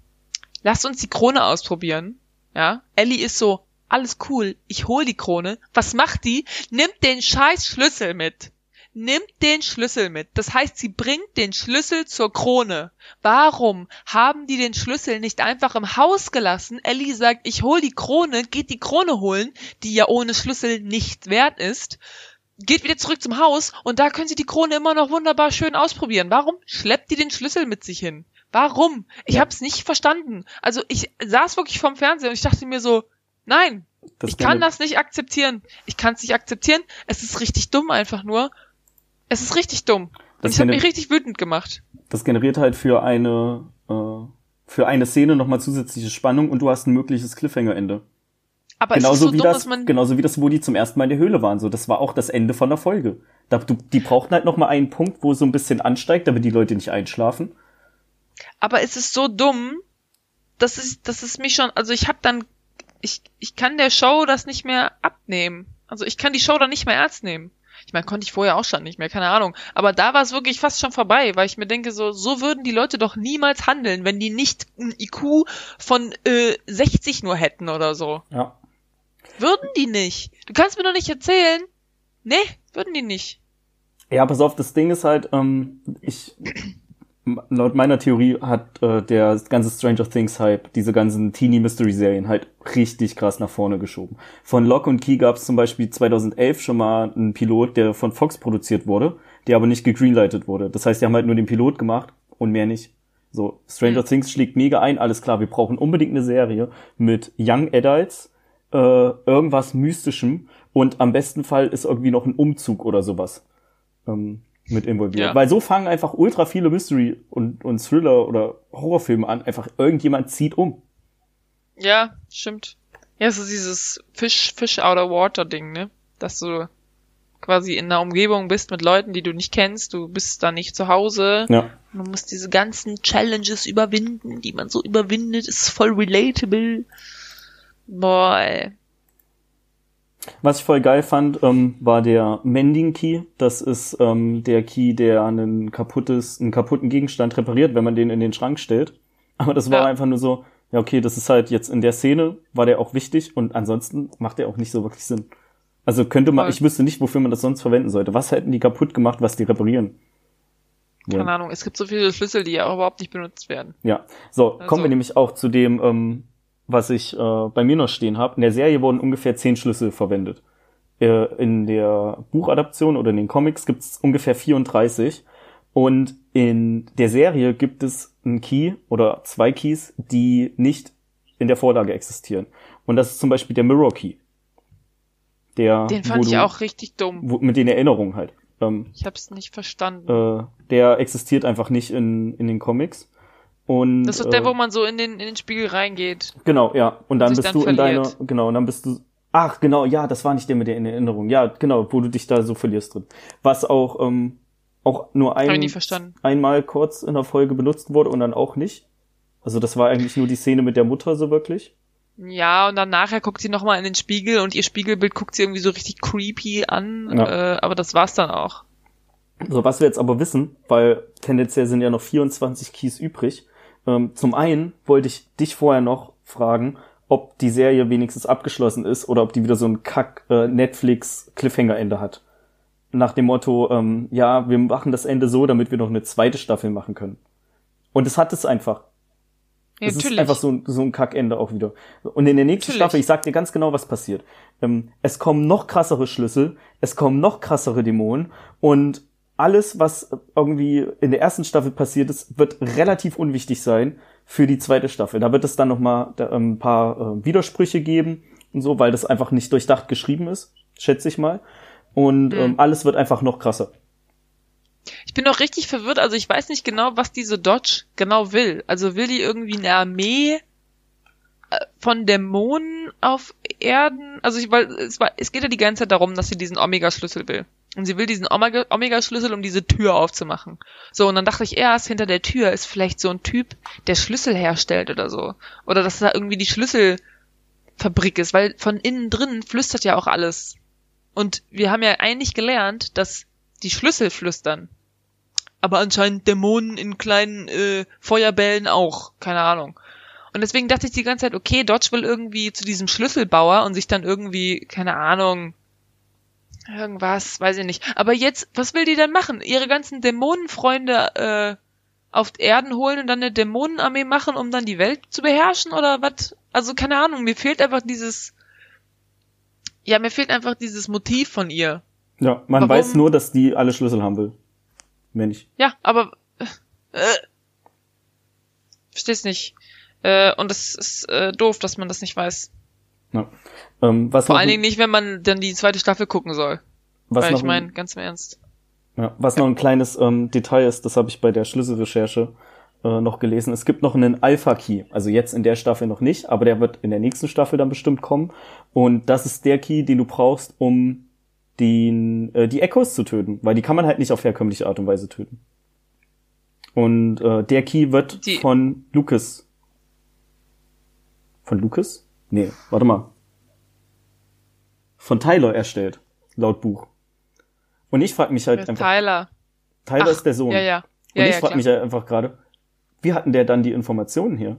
lasst uns die Krone ausprobieren. Ja? Ellie ist so, alles cool, ich hol die Krone. Was macht die? Nimmt den scheiß Schlüssel mit. Nimmt den Schlüssel mit. Das heißt, sie bringt den Schlüssel zur Krone. Warum haben die den Schlüssel nicht einfach im Haus gelassen? Ellie sagt, ich hol die Krone, geht die Krone holen, die ja ohne Schlüssel nichts wert ist, geht wieder zurück zum Haus und da können sie die Krone immer noch wunderbar schön ausprobieren. Warum schleppt die den Schlüssel mit sich hin? Warum? Ich Ja. hab's nicht verstanden. Also ich saß wirklich vorm Fernseher und ich dachte mir so, nein, Das ich kann das nicht akzeptieren. Ich kann es nicht akzeptieren. Es ist richtig dumm einfach nur. Es ist richtig dumm. Und Das ich habe gener- mich richtig wütend gemacht. Das generiert halt für eine, äh, für eine Szene nochmal zusätzliche Spannung und du hast ein mögliches Cliffhanger-Ende. Aber es ist Genauso so wie dumm, das, dass man. genauso wie das, wo die zum ersten Mal in der Höhle waren. So, das war auch das Ende von der Folge. Da, du, die brauchten halt noch mal einen Punkt, wo es so ein bisschen ansteigt, damit die Leute nicht einschlafen. Aber es ist so dumm, dass es, dass es mich schon, also ich habe dann, ich, ich kann der Show das nicht mehr abnehmen. Also ich kann die Show dann nicht mehr ernst nehmen. Ich meine, konnte ich vorher auch schon nicht mehr, keine Ahnung. Aber da war es wirklich fast schon vorbei, weil ich mir denke, so, so würden die Leute doch niemals handeln, wenn die nicht ein IQ von äh, 60 nur hätten oder so. Ja. Würden die nicht. Du kannst mir doch nicht erzählen. Nee, würden die nicht. Ja, pass auf, das Ding ist halt, ähm, ich, laut meiner Theorie hat äh, der ganze Stranger Things Hype diese ganzen Teenie Mystery Serien halt richtig krass nach vorne geschoben. Von Lock und Key gab es zum Beispiel 2011 schon mal einen Pilot, der von Fox produziert wurde, der aber nicht gegreenlightet wurde. Das heißt, die haben halt nur den Pilot gemacht und mehr nicht. So, Stranger Mhm. Things schlägt mega ein, alles klar, wir brauchen unbedingt eine Serie mit Young Adults, äh, irgendwas Mystischem und am besten Fall ist irgendwie noch ein Umzug oder sowas ähm, mit involviert. Ja. Weil so fangen einfach ultra viele Mystery und, und Thriller oder Horrorfilme an. Einfach irgendjemand zieht um. Ja, stimmt. Ja, es ist dieses Fish, Fish out of water Ding, ne? Dass du quasi in einer Umgebung bist mit Leuten, die du nicht kennst, du bist da nicht zu Hause. Ja. Man muss diese ganzen Challenges überwinden, die man so überwindet, ist voll relatable. Boah, ey. Was ich voll geil fand, ähm, war der Mending Key. Das ist ähm, der Key, der einen kaputtes, einen kaputten Gegenstand repariert, wenn man den in den Schrank stellt. Aber das war Ja. einfach nur so, ja okay, das ist halt jetzt in der Szene, war der auch wichtig und ansonsten macht der auch nicht so wirklich Sinn. Also könnte man, Voll. ich wüsste nicht, wofür man das sonst verwenden sollte. Was hätten die kaputt gemacht, was die reparieren? Keine Ahnung, es gibt so viele Schlüssel, die ja auch überhaupt nicht benutzt werden. Ja, so, Also- kommen wir nämlich auch zu dem, ähm, was ich äh, bei mir noch stehen habe. In der Serie wurden ungefähr zehn Schlüssel verwendet. Äh, in der Buchadaption oder in den Comics gibt es ungefähr 34. Und in der Serie gibt es einen Key oder zwei Keys, die nicht in der Vorlage existieren. Und das ist zum Beispiel der Mirror Key. Der, Den fand ich du- auch richtig dumm. Wo, mit den Erinnerungen halt. Ähm, Ich hab's nicht verstanden. äh, der existiert einfach nicht in, in den Comics. Und, das ist äh, der, wo man so in den, in den Spiegel reingeht. Genau, ja. Und dann bist dann du in deiner, verliert. genau, und dann bist du, ach, genau, ja, das war nicht der mit der in Erinnerung. Ja, genau, wo du dich da so verlierst drin. Was auch, ähm, auch nur ein, einmal kurz in der Folge benutzt wurde und dann auch nicht. Also das war eigentlich nur die Szene mit der Mutter so wirklich. Ja, und dann nachher guckt sie nochmal in den Spiegel und ihr Spiegelbild guckt sie irgendwie so richtig creepy an, Ja. äh, aber das war's dann auch. So, was wir jetzt aber wissen, weil tendenziell sind ja noch 24 Keys übrig. Ähm, zum einen wollte ich dich vorher noch fragen, ob die Serie wenigstens abgeschlossen ist oder ob die wieder so ein Kack äh, Netflix Cliffhanger-Ende hat. Nach dem Motto, ähm, ja, wir machen das Ende so, damit wir noch eine zweite Staffel machen können. Und es hat es einfach. Ja, es ist natürlich. einfach so, ein- so ein Kackende auch wieder. Und in der nächsten Natürlich. Staffel, ich sag dir ganz genau, was passiert. Ähm, es kommen noch krassere Schlüssel, es kommen noch krassere Dämonen und alles, was irgendwie in der ersten Staffel passiert ist, wird relativ unwichtig sein für die zweite Staffel. Da wird es dann noch mal da, ähm, ein paar äh, Widersprüche geben und so, weil das einfach nicht durchdacht geschrieben ist, schätze ich mal. Und ähm, alles wird einfach noch krasser. Ich bin noch richtig verwirrt, also ich weiß nicht genau, was diese Dodge genau will. Also will die irgendwie eine Armee von Dämonen auf Erden? Also ich, weil es, war, es geht ja die ganze Zeit darum, dass sie diesen Omega-Schlüssel will. Und sie will diesen Omega- Omega-Schlüssel, um diese Tür aufzumachen. So, und dann dachte ich erst, hinter der Tür ist vielleicht so ein Typ, der Schlüssel herstellt oder so. Oder dass da irgendwie die Schlüsselfabrik ist, weil von innen drin flüstert ja auch alles. Und wir haben ja eigentlich gelernt, dass die Schlüssel flüstern. Aber anscheinend Dämonen in kleinen äh, Feuerbällen auch. Keine Ahnung. Und deswegen dachte ich die ganze Zeit, okay, Dodge will irgendwie zu diesem Schlüsselbauer und sich dann irgendwie, keine Ahnung, irgendwas, weiß ich nicht. Aber jetzt, was will die denn machen? Ihre ganzen Dämonenfreunde äh, auf Erden holen und dann eine Dämonenarmee machen, um dann die Welt zu beherrschen oder was? Also keine Ahnung, mir fehlt einfach dieses, ja, mir fehlt einfach dieses Motiv von ihr. Ja, man Warum? weiß nur, dass die alle Schlüssel haben will. Mehr nicht. Ja, aber äh, äh, versteh's nicht. Äh, und es ist äh, doof, dass man das nicht weiß. Ja. Ähm, was Vor allen Dingen nicht, wenn man dann die zweite Staffel gucken soll. was Weil noch ich meine, ganz im Ernst. Ja, was noch ein kleines ähm, Detail ist, das habe ich bei der Schlüsselrecherche äh, noch gelesen. Es gibt noch einen Alpha-Key. Also jetzt in der Staffel noch nicht, aber der wird in der nächsten Staffel dann bestimmt kommen. Und das ist der Key, den du brauchst, um den, äh, die Echos zu töten, weil die kann man halt nicht auf herkömmliche Art und Weise töten. Und äh, der Key wird Die- von Lucas. Von Lucas? Nee, warte mal. Von Tyler erstellt, laut Buch. Und ich frage mich halt ist einfach, Tyler. Tyler Ach, ist der Sohn. Ja, ja. Und Ja, ich ja, frage mich halt einfach gerade, wie hatten der dann die Informationen her?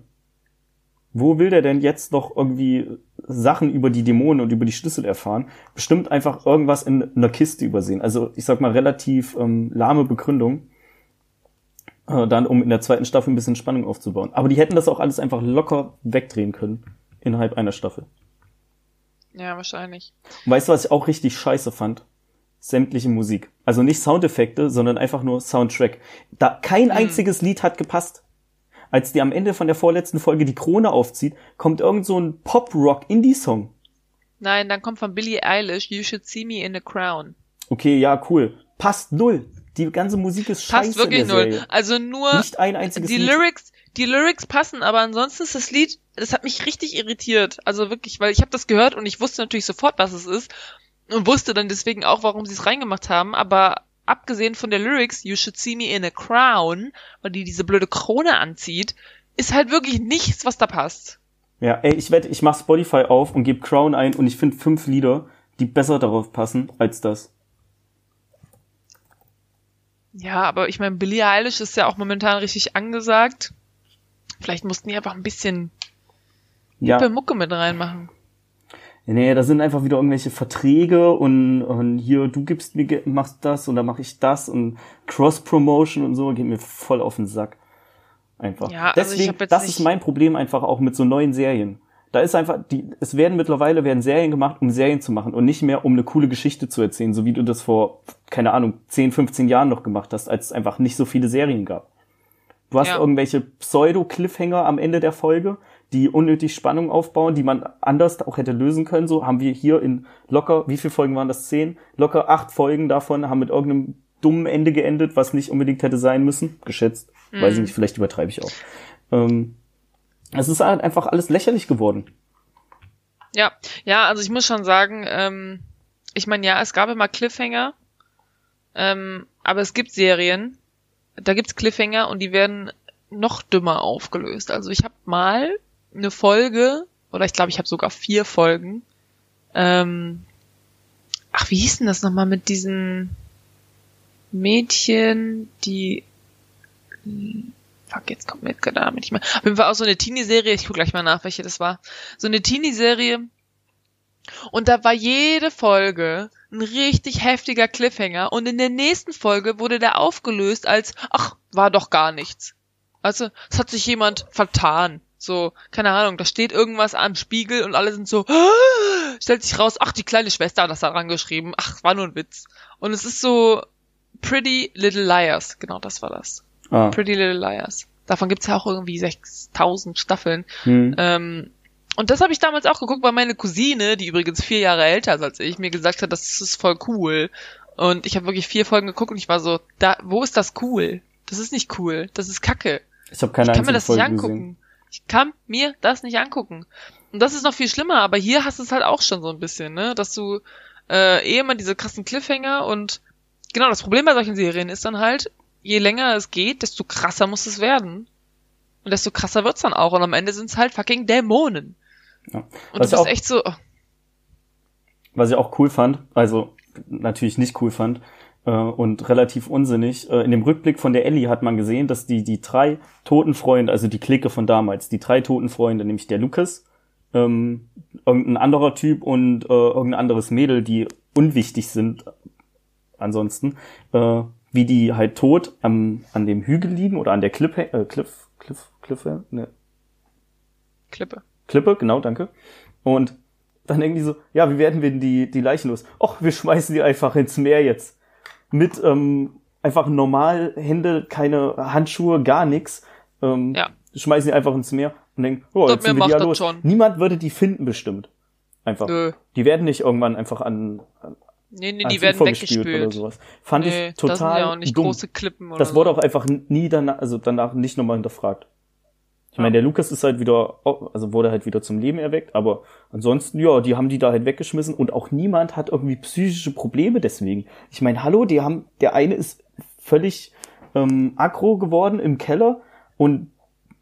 Wo will der denn jetzt noch irgendwie Sachen über die Dämonen und über die Schlüssel erfahren? Bestimmt einfach irgendwas in einer Kiste übersehen. Also ich sag mal relativ ähm, lahme Begründung, äh, dann um in der zweiten Staffel ein bisschen Spannung aufzubauen. Aber die hätten das auch alles einfach locker wegdrehen können innerhalb einer Staffel. Ja, wahrscheinlich. Und weißt du, was ich auch richtig scheiße fand? Sämtliche Musik. Also nicht Soundeffekte, sondern einfach nur Soundtrack. Da kein Hm. einziges Lied hat gepasst. Als die am Ende von der vorletzten Folge die Krone aufzieht, kommt irgend so ein Pop-Rock-Indie-Song. Nein, dann kommt von Billie Eilish, You Should See Me in a Crown. Okay, ja, cool. Passt null. Die ganze Musik ist scheiße Passt wirklich null. Also nur Nicht ein einziges die Lied. Lyrics, die Lyrics passen, aber ansonsten ist das Lied, das hat mich richtig irritiert. Also wirklich, weil ich habe das gehört und ich wusste natürlich sofort, was es ist und wusste dann deswegen auch, warum sie es reingemacht haben, aber abgesehen von der Lyrics, You should see me in a crown, weil die diese blöde Krone anzieht, ist halt wirklich nichts, was da passt. Ja, ey, ich wette, ich mach Spotify auf und gebe Crown ein und ich finde fünf Lieder, die besser darauf passen als das. Ja, aber ich meine, Billie Eilish ist ja auch momentan richtig angesagt. Vielleicht mussten die einfach ein bisschen Ja. Mucke mit reinmachen. Nee, da sind einfach wieder irgendwelche Verträge und, und hier, du gibst mir, machst das und dann mache ich das und Cross-Promotion und so, geht mir voll auf den Sack. Einfach. Ja, also ich Deswegen, jetzt das ist mein Problem einfach auch mit so neuen Serien. Da ist einfach, die, es werden mittlerweile werden Serien gemacht, um Serien zu machen und nicht mehr, um eine coole Geschichte zu erzählen, so wie du das vor, keine Ahnung, 10, 15 Jahren noch gemacht hast, als es einfach nicht so viele Serien gab. Du hast Ja. irgendwelche Pseudo-Cliffhanger am Ende der Folge, die unnötig Spannung aufbauen, die man anders auch hätte lösen können. So haben wir hier in locker, wie viele Folgen waren das? Zehn? Locker acht Folgen davon haben mit irgendeinem dummen Ende geendet, was nicht unbedingt hätte sein müssen. Geschätzt. Weiß ich nicht, vielleicht übertreibe ich auch. Ähm, es ist halt einfach alles lächerlich geworden. Ja, ja, also ich muss schon sagen, ähm, ich meine, ja, es gab immer Cliffhanger, ähm, aber es gibt Serien, da gibt's Cliffhanger und die werden noch dümmer aufgelöst. Also ich habe mal eine Folge, oder ich glaube, ich habe sogar vier Folgen, ähm, ach, wie hieß denn das nochmal mit diesen Mädchen, die Fuck, jetzt kommt mir der Name nicht mehr. Auf jeden Fall auch so eine Teenie-Serie. Ich guck gleich mal nach, welche das war. So eine Teenie-Serie. Und da war jede Folge ein richtig heftiger Cliffhanger. Und in der nächsten Folge wurde der aufgelöst als, ach, war doch gar nichts. Also, es hat sich jemand vertan. So, keine Ahnung, da steht irgendwas am Spiegel und alle sind so, stellt sich raus, ach, die kleine Schwester hat das da dran geschrieben. Ach, war nur ein Witz. Und es ist so Pretty Little Liars. Genau, das war das. Ah, Pretty Little Liars. Davon gibt's ja auch irgendwie 6000 Staffeln. hm. Ähm, und das habe ich damals auch geguckt, weil meine Cousine, die übrigens vier Jahre älter ist als ich, mir gesagt hat, das ist voll cool. Und ich habe wirklich vier Folgen geguckt und ich war so, da, wo ist das cool? Das ist nicht cool. Das ist Kacke. Ich habe keine Ich kann mir das nicht Folge angucken. gesehen. Ich kann mir das nicht angucken. Und das ist noch viel schlimmer, aber hier hast du es halt auch schon so ein bisschen, ne? Dass du äh, eh immer diese krassen Cliffhanger und genau, das Problem bei solchen Serien ist dann halt, je länger es geht, desto krasser muss es werden. Und desto krasser wird's dann auch. Und am Ende sind's halt fucking Dämonen. Ja. Und Was du ich bist auch- echt so, oh, was ich auch cool fand, also natürlich nicht cool fand äh, und relativ unsinnig. Äh, in dem Rückblick von der Ellie hat man gesehen, dass die die drei toten Freunde, also die Clique von damals, die drei toten Freunde, nämlich der Lucas, ähm, irgendein anderer Typ und äh, irgendein anderes Mädel, die unwichtig sind ansonsten, äh, wie die halt tot am, an dem Hügel liegen oder an der Klippe, äh, Cliff, Cliff, Cliffe, ne, Klippe. Klippe, genau, danke. Und dann irgendwie so, ja, wie werden wir denn die, die Leichen los? Och, wir schmeißen die einfach ins Meer jetzt. Mit ähm, einfach normal Hände, keine Handschuhe, gar nix. Ähm, Ja. Schmeißen die einfach ins Meer und denken, oh, jetzt sind wir die ja los. schon. Niemand würde die finden bestimmt. Einfach. Nö. Die werden nicht irgendwann einfach an, an Nee, nee, die werden weggespült. oder sowas. Fand Nee, ich total das sind ja auch nicht dumm. große Klippen oder das so. wurde auch einfach nie danach, also danach nicht nochmal hinterfragt. Ich meine, der Lukas ist halt wieder, also wurde halt wieder zum Leben erweckt, aber ansonsten, ja, die haben die da halt weggeschmissen und auch niemand hat irgendwie psychische Probleme deswegen. Ich meine, hallo, die haben, der eine ist völlig ähm, aggro geworden im Keller und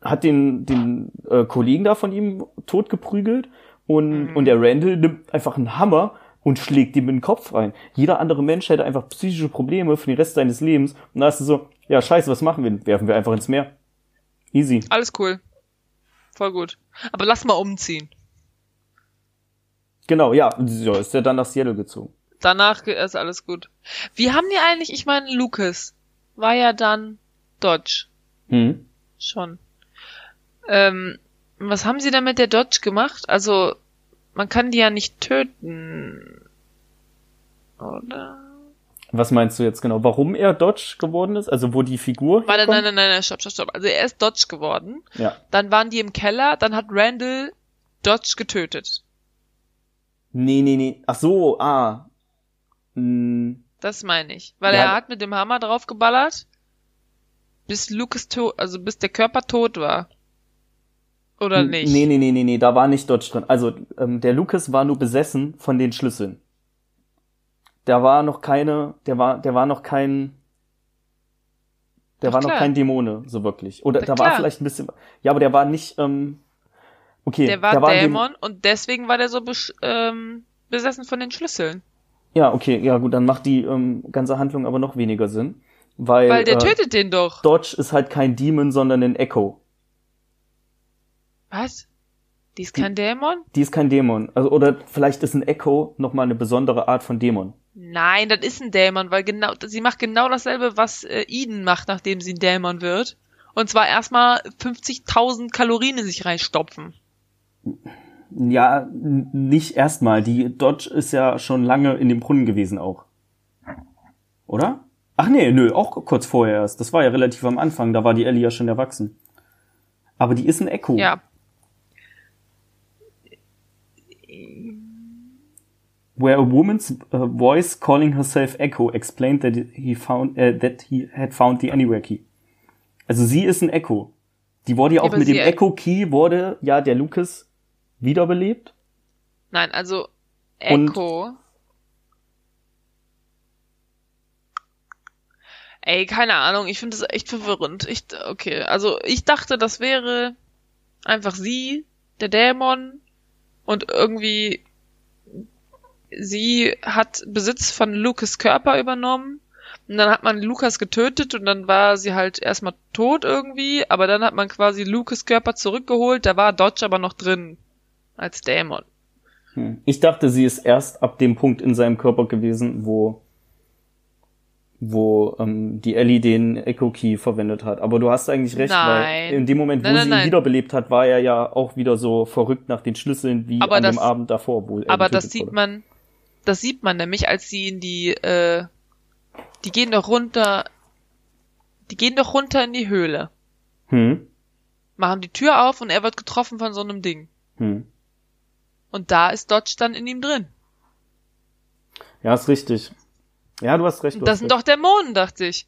hat den, den äh, Kollegen da von ihm totgeprügelt und, und der Randall nimmt einfach einen Hammer und schlägt ihm in den Kopf rein. Jeder andere Mensch hätte einfach psychische Probleme für den Rest seines Lebens und da ist es so, ja scheiße, was machen wir? Werfen wir einfach ins Meer. Easy. Alles cool. Voll gut. Aber lass mal umziehen. Genau, ja, so ist er dann nach Seattle gezogen. Danach ist alles gut. Wie haben die eigentlich, ich meine, Lucas war ja dann Dodge. Hm. Schon. Ähm, was haben sie denn mit der Dodge gemacht? Also, man kann die ja nicht töten. Oder? Was meinst du jetzt genau? Warum er Dodge geworden ist? Also wo die Figur Warte, nein, nein, nein, nein, stopp, stopp, stopp. Also er ist Dodge geworden. Ja. Dann waren die im Keller, dann hat Randall Dodge getötet. Nee, nee, nee. Ach so, ah. Hm, Das meine ich. Weil Ja. er hat mit dem Hammer draufgeballert, bis Lucas tot, also bis der Körper tot war. Oder nicht? Nee, nee, nee, nee, nee, da war nicht Dodge drin. Also ähm, der Lucas war nur besessen von den Schlüsseln. Da war noch keine, der war, der war noch kein, der Doch, war noch klar. kein Dämone, so wirklich. Oder Na da war klar. vielleicht ein bisschen, ja, aber der war nicht, ähm, okay. Der war in dem- Dämon und deswegen war der so ähm, besessen von den Schlüsseln. Ja, okay, ja gut, dann macht die ähm, ganze Handlung aber noch weniger Sinn. Weil, Weil der äh, tötet den doch. Dodge ist halt kein Demon, sondern ein Echo. Was? Die ist kein Dämon? Die ist kein Dämon. Also, oder vielleicht ist ein Echo nochmal eine besondere Art von Dämon. Nein, das ist ein Dämon, weil genau, sie macht genau dasselbe, was äh, Eden macht, nachdem sie ein Dämon wird. Und zwar erstmal 50.000 Kalorien in sich reinstopfen. Ja, nicht erstmal. Die Dodge ist ja schon lange in dem Brunnen gewesen auch. Oder? Ach nee, nö, auch kurz vorher erst. Das war ja relativ am Anfang, da war die Ellie ja schon erwachsen. Aber die ist ein Echo. Ja. Where a woman's uh, voice calling herself Echo explained that he found uh, that he had found the Anywhere Key. Also sie ist ein Echo. Die wurde ja Ja, auch aber mit dem sie- Echo Key wurde ja der Lucas wiederbelebt. Nein, also Und- Echo. Ey, keine Ahnung, ich finde das echt verwirrend. Ich, okay, also ich dachte, das wäre einfach sie, der Dämon, und irgendwie sie hat Besitz von Lukas Körper übernommen. Und dann hat man Lukas getötet und dann war sie halt erstmal tot irgendwie, aber dann hat man quasi Lukas Körper zurückgeholt, da war Dodge aber noch drin. Als Dämon. Hm. Ich dachte, sie ist erst ab dem Punkt in seinem Körper gewesen, wo wo ähm, die Ellie den Echo Key verwendet hat. Aber du hast eigentlich recht, Nein. weil in dem Moment, wo Nein, sie ihn wiederbelebt hat, war er ja auch wieder so verrückt nach den Schlüsseln wie Aber an das- dem Abend davor, wo er Aber das sieht wurde. man, das sieht man nämlich, als sie in die, äh, die gehen doch runter, die gehen doch runter in die Höhle, Hm? machen die Tür auf und er wird getroffen von so einem Ding. Hm. Und da ist Dodge dann in ihm drin. Ja, ist richtig. Ja, du hast recht. Du Das hast sind recht. doch Dämonen, dachte ich.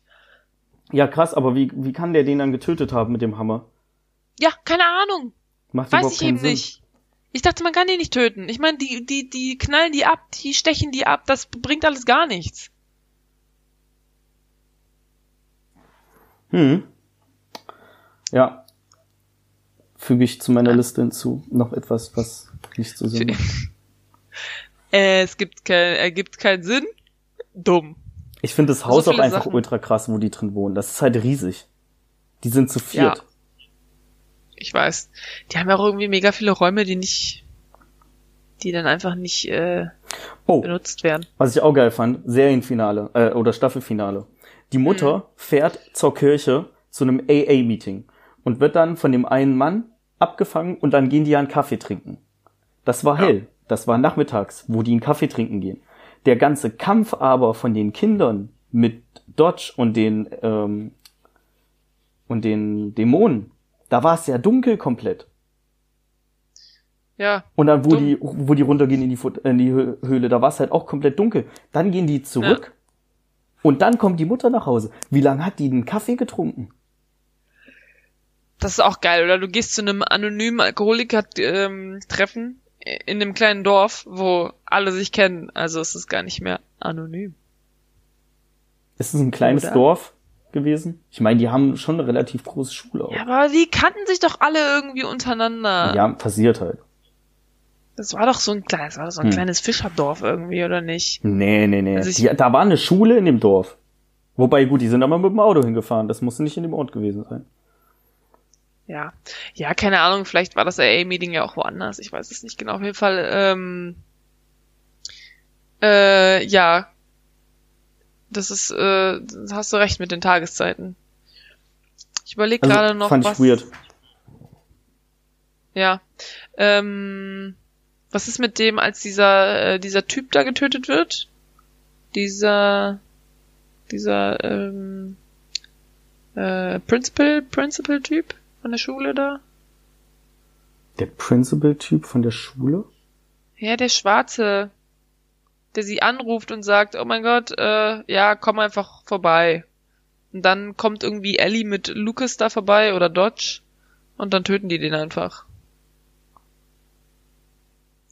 Ja, krass, aber wie, wie kann der den dann getötet haben mit dem Hammer? Ja, keine Ahnung. Macht Weiß ich eben Sinn. nicht. Ich dachte, man kann die nicht töten. Ich meine, die, die, die knallen die ab, die stechen die ab, das bringt alles gar nichts. Hm. Ja. Füge ich zu meiner Liste hinzu. Noch etwas, was nicht so Sinn macht. Äh, es gibt kein, ergibt keinen Sinn. Dumm. Ich finde das Haus auch viele einfach Sachen. ultra krass, wo die drin wohnen. Das ist halt riesig. Die sind zu viert. Ja. Ich weiß. Die haben ja auch irgendwie mega viele Räume, die nicht, die dann einfach nicht äh, Oh, benutzt werden. was ich auch geil fand, Serienfinale äh, oder Staffelfinale. Die Mutter Mhm. fährt zur Kirche zu einem AA-Meeting und wird dann von dem einen Mann abgefangen und dann gehen die einen Kaffee trinken. Das war Ja. hell. Das war nachmittags, wo die einen Kaffee trinken gehen. Der ganze Kampf aber von den Kindern mit Dodge und den ähm, und den Dämonen, da war es ja dunkel komplett. Ja. Und dann, wo Dumm. die, wo die runtergehen in die, in die Hö- Höhle, da war es halt auch komplett dunkel. Dann gehen die zurück und dann kommt die Mutter nach Hause. Wie lange hat die den Kaffee getrunken? Das ist auch geil, oder? Du gehst zu einem anonymen Alkoholiker-Treffen in einem kleinen Dorf, wo alle sich kennen. Also es ist gar nicht mehr anonym. Ist es ein kleines Oder? Dorf gewesen? Ich meine, die haben schon eine relativ große Schule auch. Ja, aber die kannten sich doch alle irgendwie untereinander. Ja, passiert halt. Das war doch so ein kleines, war so ein Hm. kleines Fischerdorf irgendwie, oder nicht? Nee, nee, nee. Also ich- die, da war eine Schule in dem Dorf. Wobei, gut, die sind aber mit dem Auto hingefahren. Das musste nicht in dem Ort gewesen sein. Ja. Ja, keine Ahnung, vielleicht war das AA-Meeting ja auch woanders. Ich weiß es nicht genau. Auf jeden Fall, ähm, äh, ja. Das ist, äh, hast du recht mit den Tageszeiten. Ich überlege Also, gerade noch, fand was. ich weird. Ja. Ähm, was ist mit dem, als dieser, äh, dieser Typ da getötet wird? Dieser, dieser, ähm, äh, Principal, Principal-Typ von der Schule da? Der Principal-Typ von der Schule? Ja, der Schwarze, der sie anruft und sagt, oh mein Gott, äh, ja, komm einfach vorbei. Und dann kommt irgendwie Ellie mit Lucas da vorbei oder Dodge und dann töten die den einfach.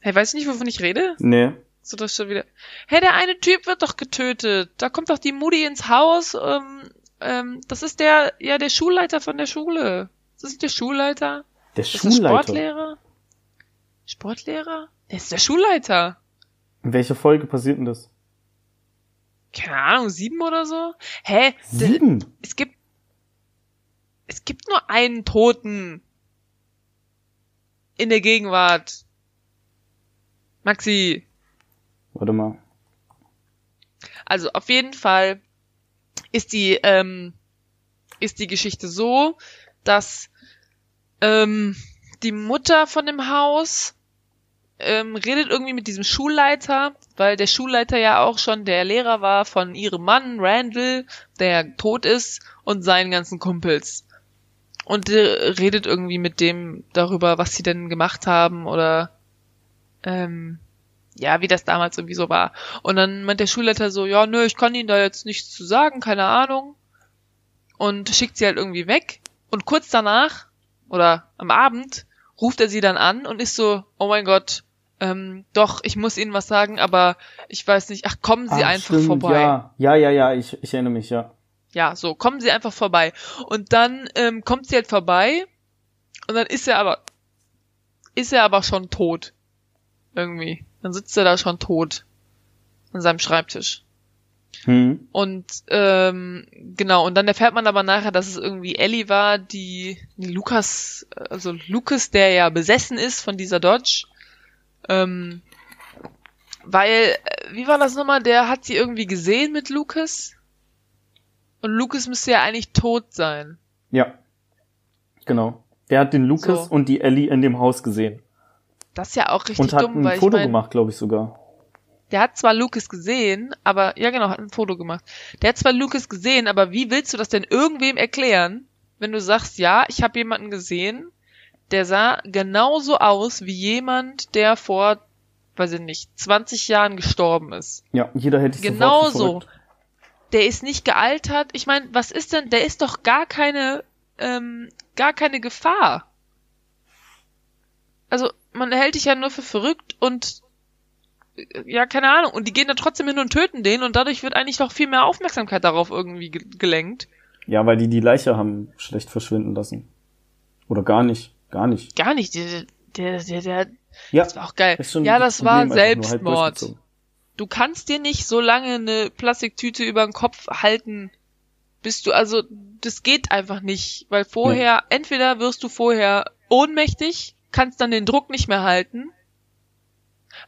Hey, weißt du nicht, wovon ich rede? Nee. So das schon wieder. Hey, der eine Typ wird doch getötet. Da kommt doch die Mutti ins Haus. Ähm, ähm, das ist der, ja, der Schulleiter von der Schule. Das ist der Schulleiter. Der Das ist der Schulleiter. Sportlehrer. Sportlehrer? Der ist der Schulleiter. In welcher Folge passiert denn das? keine Ahnung, sieben oder so? Hä? Sieben? Es gibt, es gibt nur einen Toten in der Gegenwart. Maxi. Warte mal. Also auf jeden Fall ist die, ähm, ist die Geschichte so, dass ähm, die Mutter von dem Haus ähm, redet irgendwie mit diesem Schulleiter, weil der Schulleiter ja auch schon der Lehrer war von ihrem Mann, Randall, der tot ist, und seinen ganzen Kumpels. Und äh, redet irgendwie mit dem darüber, was sie denn gemacht haben oder ähm, ja, wie das damals irgendwie so war. Und dann meint der Schulleiter so, ja, nö, ich kann Ihnen da jetzt nichts zu sagen, keine Ahnung. Und schickt sie halt irgendwie weg. Und kurz danach, oder am Abend, ruft er sie dann an und ist so, oh mein Gott, ähm, doch, ich muss Ihnen was sagen, aber ich weiß nicht, ach, kommen Sie Ah, einfach stimmt, vorbei. Ja, ja, ja, ja ich, ich erinnere mich, ja. Ja, so, kommen Sie einfach vorbei. Und dann ähm, kommt sie halt vorbei und dann ist er aber, ist er aber schon tot. Irgendwie. Dann sitzt er da schon tot an seinem Schreibtisch. Hm. Und ähm, genau, und dann erfährt man aber nachher, dass es irgendwie Ellie war, die, die Lukas, also Lucas, der ja besessen ist von dieser Dodge. Ähm, weil, äh, wie war das nochmal? Der hat sie irgendwie gesehen mit Lucas. Und Lucas müsste ja eigentlich tot sein. Ja. Genau. Der hat den Lukas So. und die Ellie in dem Haus gesehen. Das ist ja auch richtig und hat dumm, ein Foto ich mein, gemacht, glaube ich sogar. der hat zwar Lucas gesehen, aber, ja genau, hat ein Foto gemacht. Der hat zwar Lucas gesehen, aber wie willst du das denn irgendwem erklären, wenn du sagst, ja, ich habe jemanden gesehen, der sah genauso aus wie jemand, der vor, weiß ich nicht, 20 Jahren gestorben ist. Ja, jeder hätte sich Genau sofort verrückt. Der ist nicht gealtert. Ich meine, was ist denn, der ist doch gar keine, ähm, gar keine Gefahr. Also, man hält dich ja nur für verrückt und äh, ja, keine Ahnung. Und die gehen da trotzdem hin und töten den und dadurch wird eigentlich noch viel mehr Aufmerksamkeit darauf irgendwie ge gelenkt. Ja, weil die die Leiche haben schlecht verschwinden lassen. Oder gar nicht. Gar nicht. Gar nicht. Der, der, der, der Ja, das war auch geil. schon Ja, das das war Problem, einfach nur halb Selbstmord. durchgezogen. Du kannst dir nicht so lange eine Plastiktüte über den Kopf halten, bis du, also, das geht einfach nicht, weil vorher, entweder wirst du vorher ohnmächtig, kannst dann den Druck nicht mehr halten.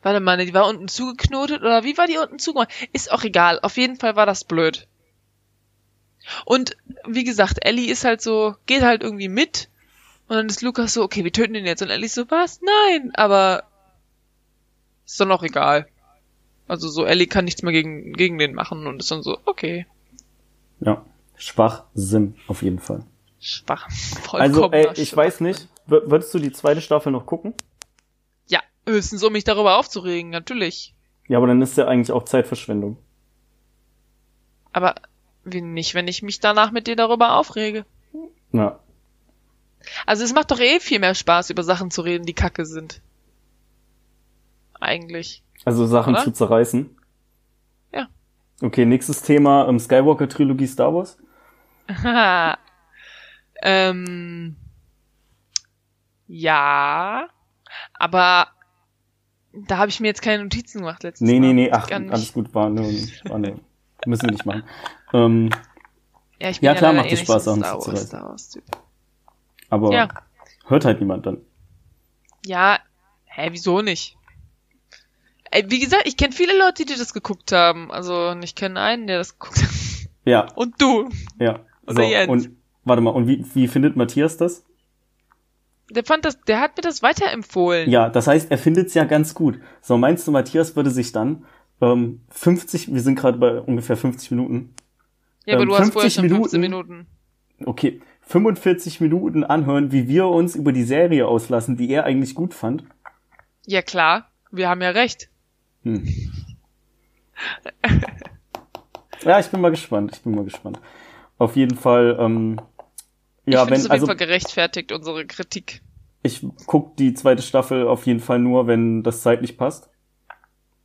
Warte mal, die war unten zugeknotet, oder wie war die unten zugemacht? Ist auch egal, auf jeden Fall war das blöd. Und, wie gesagt, Ellie ist halt so, geht halt irgendwie mit, und dann ist Lukas so, okay, wir töten den jetzt, und Ellie ist so, was? Nein, aber, ist doch noch egal. Also so Ellie kann nichts mehr gegen, gegen den machen und ist dann so, okay, Ja. Schwachsinn, auf jeden Fall. schwach. Also, ey, ich Schwachsinn. weiß nicht. Würdest du die zweite Staffel noch gucken? Ja, Höchstens, um mich darüber aufzuregen, natürlich. Ja, aber dann ist ja eigentlich auch Zeitverschwendung. Aber wie nicht, wenn ich mich danach mit dir darüber aufrege. Ja. Also es macht doch eh viel mehr Spaß, über Sachen zu reden, die kacke sind. Eigentlich. Also Sachen Oder? zu zerreißen. Ja. Okay, nächstes Thema, ähm, Skywalker-Trilogie Star Wars. Ähm, ja, aber da habe ich mir jetzt keine Notizen gemacht letztes Nee, Mal. nee, nee, ach, alles gut, war nur, war nur, müssen wir nicht machen. Ähm, Ja, ich Ja, klar, macht eh es nicht Spaß, Sachen Star zu Wars, zerreißen. Aber Ja. hört halt niemand dann. Ja, hä, wieso nicht? Ey, wie gesagt, ich kenne viele Leute, die das geguckt haben. Also, und ich kenne einen, der das geguckt hat. Ja, Und du. ja. Oder Jens. und warte mal, und wie, wie findet Matthias das? Der fand das, der hat mir das weiterempfohlen. Ja, das heißt, er findet's ja ganz gut. So, meinst du, Matthias würde sich dann ähm, 50, wir sind gerade bei ungefähr 50 Minuten. Ja, aber ähm, du hast vorher 50 schon 15 Minuten. Okay, 45 Minuten anhören, wie wir uns über die Serie auslassen, die er eigentlich gut fand. Ja, klar. Wir haben ja recht. Hm. ja, ich bin mal gespannt. Ich bin mal gespannt. Auf jeden Fall, ähm, Ich ja, es wenn, auf jeden also Fall gerechtfertigt, unsere Kritik. ich guck die zweite Staffel auf jeden Fall nur, wenn das zeitlich passt.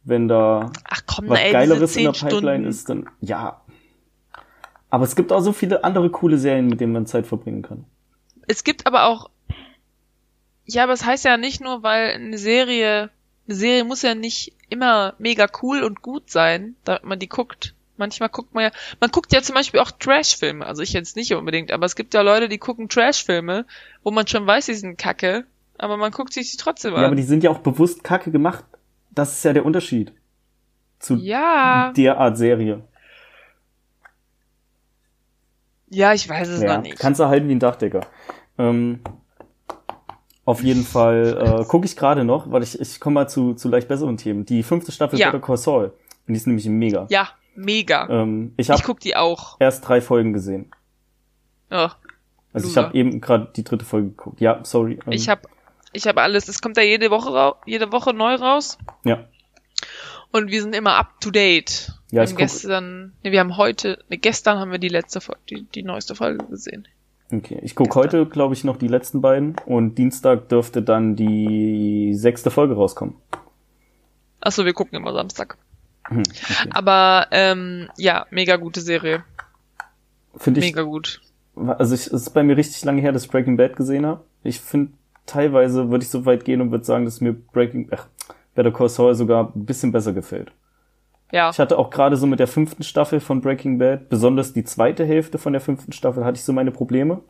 Wenn da Ach komm, was ey, Geileres in der 10 Pipeline Stunden. ist, dann ja. Aber es gibt auch so viele andere coole Serien, mit denen man Zeit verbringen kann. Es gibt aber auch, ja, aber es heißt ja nicht nur, weil eine Serie, eine Serie muss ja nicht immer mega cool und gut sein, damit man die guckt. Manchmal guckt man ja, man guckt ja zum Beispiel auch Trash-Filme, also ich jetzt nicht unbedingt, aber es gibt ja Leute, die gucken Trash-Filme, wo man schon weiß, die sind kacke, aber man guckt sich die trotzdem Ja, aber an. die sind ja auch bewusst kacke gemacht. Das ist ja der Unterschied. Zu Ja, der Art Serie. Ja, ich weiß es Ja, noch nicht. kannst du halten wie ein Dachdecker. Ähm, auf jeden Fall äh, gucke ich gerade noch, weil ich, ich komme mal zu, zu leicht besseren Themen. Die fünfte Staffel Ja. Better Call Saul. Und die ist nämlich mega. Ja, mega. Ähm, ich ich habe guck die auch. erst drei Folgen gesehen. Oh, Also ich Loser. habe eben gerade die dritte Folge geguckt. Ja, sorry. Ähm, ich habe ich habe alles, es kommt ja jede Woche jede Woche neu raus. Ja, Und wir sind immer up to date. Ja, wir ich gestern, nee, wir haben heute, nee, gestern haben wir die letzte Folge, die, die neueste Folge gesehen. okay. Ich gucke heute, glaube ich, noch die letzten beiden. Und Dienstag dürfte dann die sechste Folge rauskommen. Achso, wir gucken immer Samstag. Hm, okay. Aber ähm, ja, mega gute Serie. Finde ich Mega gut. Also ich, es ist bei mir richtig lange her, dass ich Breaking Bad gesehen habe. Ich finde, teilweise würde ich so weit gehen und würde sagen, dass mir Breaking, ach, Better Call Saul sogar ein bisschen besser gefällt. Ja. Ich hatte auch gerade so mit der fünften Staffel von Breaking Bad, besonders die zweite Hälfte von der fünften Staffel, hatte ich so meine Probleme.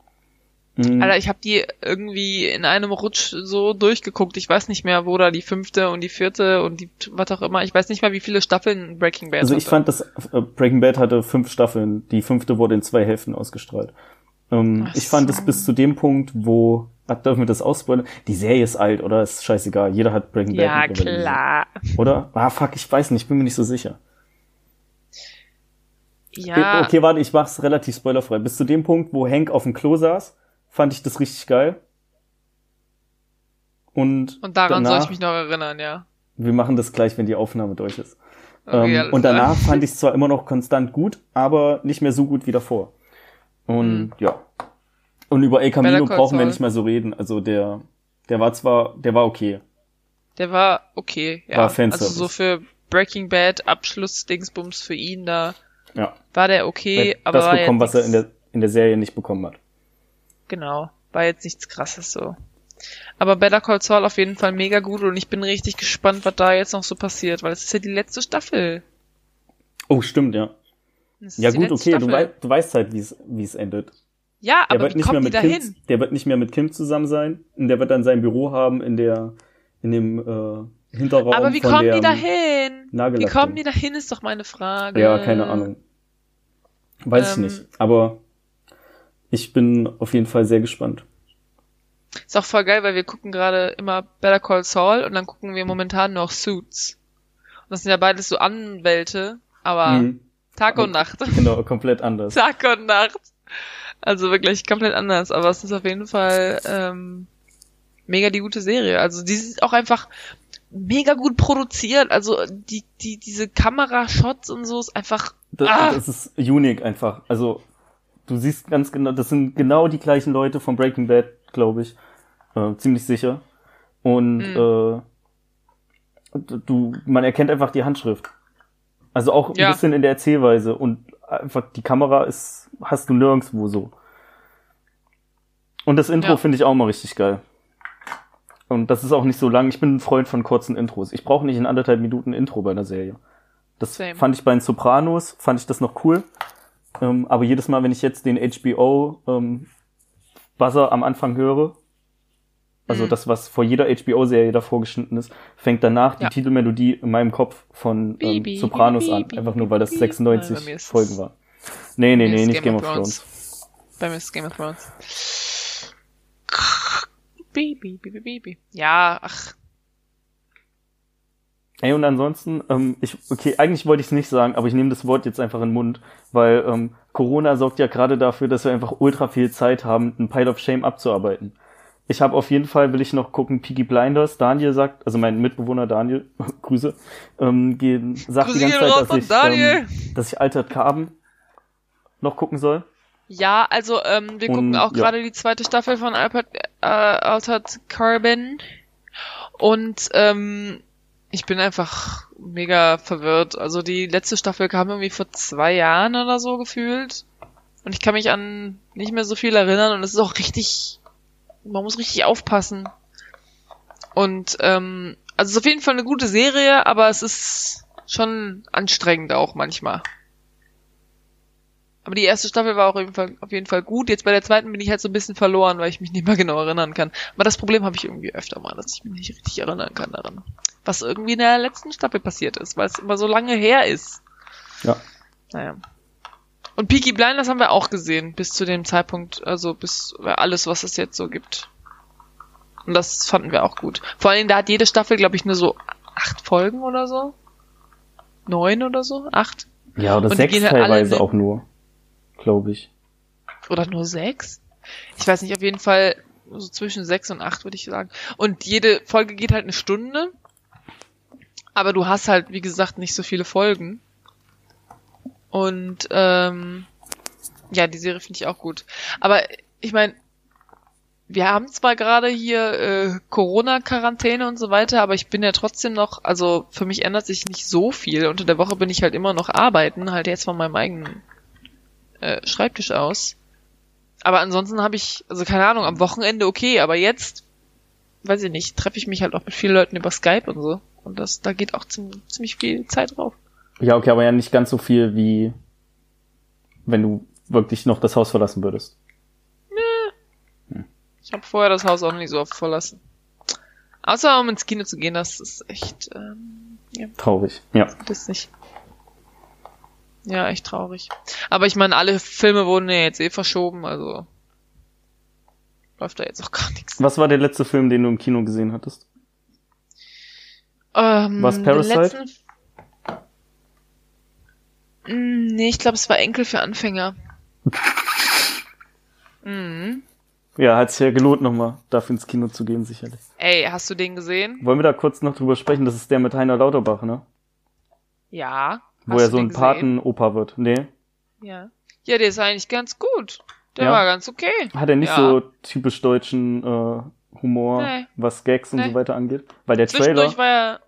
Mhm. Alter, ich habe die irgendwie in einem Rutsch so durchgeguckt. Ich weiß nicht mehr, wo da die fünfte und die vierte und die was auch immer. Ich weiß nicht mal, wie viele Staffeln Breaking Bad also ich hatte. fand, dass äh, Breaking Bad hatte fünf Staffeln. Die fünfte wurde in zwei Hälften ausgestrahlt. Ähm, ich fand es bis zu dem Punkt, wo, dürfen wir das ausspoilern? Die Serie ist alt, oder? Ist scheißegal. Jeder hat Breaking Bad Ja, klar. Oder? Ah, fuck, ich weiß nicht, bin mir nicht so sicher. Ja, Okay, warte, ich mach's relativ spoilerfrei. Bis zu dem Punkt, wo Hank auf dem Klo saß, fand ich das richtig geil. Und, und daran danach, soll ich mich noch erinnern, ja. wir machen das gleich, wenn die Aufnahme durch ist. Okay, ähm, und danach fand ich es zwar immer noch konstant gut, aber nicht mehr so gut wie davor. Und Mhm. ja. Und über El Camino brauchen wir nicht mehr so reden. Also der, der war zwar, der war okay. Der war okay, ja. War Fanservice. also so für Breaking Bad Abschluss-Dingsbums für ihn da Ja. war der okay, hat aber das bekommen, was er in der, in der Serie nicht bekommen hat. Genau, war jetzt nichts krasses so. Aber Better Call Saul auf jeden Fall mega gut und ich bin richtig gespannt, was da jetzt noch so passiert, weil es ist ja die letzte Staffel. Oh, stimmt, ja. Das Ja gut, okay, du, wei du weißt halt, wie es wie es endet. Ja, Der aber wird wie nicht mehr kommen die mit da Kim, hin? der wird nicht mehr mit Kim zusammen sein. Und der wird dann sein Büro haben in der in dem äh, Hinterraum Aber wie von kommen der die da hin? Wie Nagellack kommen die da hin, ist doch meine Frage. Ja, keine Ahnung. Weiß ich Ähm. nicht. Aber ich bin auf jeden Fall sehr gespannt. Ist auch voll geil, weil wir gucken gerade immer Better Call Saul und dann gucken wir momentan noch Suits. Und das sind ja beides so Anwälte, aber Mhm. Tag und Nacht. Genau, komplett anders. Tag und Nacht. Also wirklich komplett anders, aber es ist auf jeden Fall ähm, mega die gute Serie. Also die ist auch einfach mega gut produziert. Also die, die, diese Kamerashots und so ist einfach. Das, ah, das ist unique einfach. Also du siehst ganz genau, das sind genau die gleichen Leute von Breaking Bad, glaube ich. Äh, ziemlich sicher. Und Mhm. äh, du, man erkennt einfach die Handschrift. Also auch ein Ja. bisschen in der Erzählweise und einfach die Kamera ist, hast du nirgendwo so. Und das Intro Ja. finde ich auch mal richtig geil. Und das ist auch nicht so lang. Ich bin ein Freund von kurzen Intros. Ich brauche nicht in anderthalb Minuten Intro bei einer Serie. Das Same. fand ich bei den Sopranos, fand ich das noch cool. Ähm, aber jedes Mal, wenn ich jetzt den HBO ähm, Buzzer am Anfang höre, also Mhm. das, was vor jeder HBO-Serie davor geschnitten ist, fängt danach Ja. die Titelmelodie in meinem Kopf von ähm, Bibi, Sopranos bibi, an. Einfach nur, weil das bibi. 96 Nein, bei mir ist Folgen war. Nee, nee, nee, nicht Game of Thrones. Bei mir ist Game of Thrones. Baby, baby, baby. Ja, ach, Ey, und ansonsten, ähm, ich, okay, eigentlich wollte ich es nicht sagen, aber ich nehme das Wort jetzt einfach in den Mund, weil ähm, Corona sorgt ja gerade dafür, dass wir einfach ultra viel Zeit haben, einen Pile of Shame abzuarbeiten. Ich habe auf jeden Fall, will ich noch gucken, Peaky Blinders. Daniel sagt, also mein Mitbewohner Daniel, Grüße, ähm, gehen, sagt Grüße die ganze Zeit, dass ich, Daniel. ähm, dass ich Altered Carbon noch gucken soll. Ja, also ähm, wir gucken Und, auch ja. gerade die zweite Staffel von Albert, äh, Altered Carbon und ähm, ich bin einfach mega verwirrt. Also die letzte Staffel kam irgendwie vor zwei Jahren oder so gefühlt und ich kann mich an nicht mehr so viel erinnern und es ist auch richtig, man muss richtig aufpassen. Und ähm, also es ist auf jeden Fall eine gute Serie, aber es ist schon anstrengend auch manchmal. Aber die erste Staffel war auch auf jeden, Fall, auf jeden Fall gut. Jetzt bei der zweiten bin ich halt so ein bisschen verloren, weil ich mich nicht mehr genau erinnern kann. Aber das Problem habe ich irgendwie öfter mal, dass ich mich nicht richtig erinnern kann daran. Was irgendwie in der letzten Staffel passiert ist, weil es immer so lange her ist. Ja. Naja. Und Peaky Blinders haben wir auch gesehen, bis zu dem Zeitpunkt, also bis alles, was es jetzt so gibt. Und das fanden wir auch gut. Vor allen Dingen, da hat jede Staffel, glaube ich, nur so acht Folgen oder so. Neun oder so? Acht? Ja, oder Und sechs halt teilweise auch nur, glaube ich. Oder nur sechs? Ich weiß nicht, auf jeden Fall so zwischen sechs und acht, würde ich sagen. Und jede Folge geht halt eine Stunde. Aber du hast halt, wie gesagt, nicht so viele Folgen. Und ähm, ja, die Serie finde ich auch gut. Aber ich meine, wir haben zwar gerade hier äh, Corona-Quarantäne und so weiter, aber ich bin ja trotzdem noch, also für mich ändert sich nicht so viel. Unter der Woche bin ich halt immer noch arbeiten, halt jetzt von meinem eigenen äh, Schreibtisch aus. Aber ansonsten habe ich, also keine Ahnung, am Wochenende okay, aber jetzt, weiß ich nicht, treffe ich mich halt auch mit vielen Leuten über Skype und so. Und das, da geht auch ziemlich viel Zeit drauf. Ja, okay, aber ja nicht ganz so viel wie wenn du wirklich noch das Haus verlassen würdest. Ich habe vorher das Haus auch nicht so oft verlassen. Außer um ins Kino zu gehen, das ist echt, ähm, ja, Traurig. Ja. das ist nicht. Ja, echt traurig. Aber ich meine, alle Filme wurden ja jetzt eh verschoben, also läuft da jetzt auch gar nichts. Was war der letzte Film, den du im Kino gesehen hattest? Ähm, Was, Parasite? Mm, Nee, ich glaube, es war Enkel für Anfänger. mhm. Ja, hat sich ja gelohnt, nochmal dafür ins Kino zu gehen, sicherlich. Ey, hast du den gesehen? Wollen wir da kurz noch drüber sprechen? Das ist der mit Heiner Lauterbach, ne? Ja. Wo Hast er du so ein? Patenopa wird. Nee. Ja. Ja, der ist eigentlich ganz gut. Der Ja. war ganz okay. Hat er nicht Ja. so typisch deutschen äh, Humor, Nee. was Gags und Nee. so weiter angeht? Weil der Trailer war er,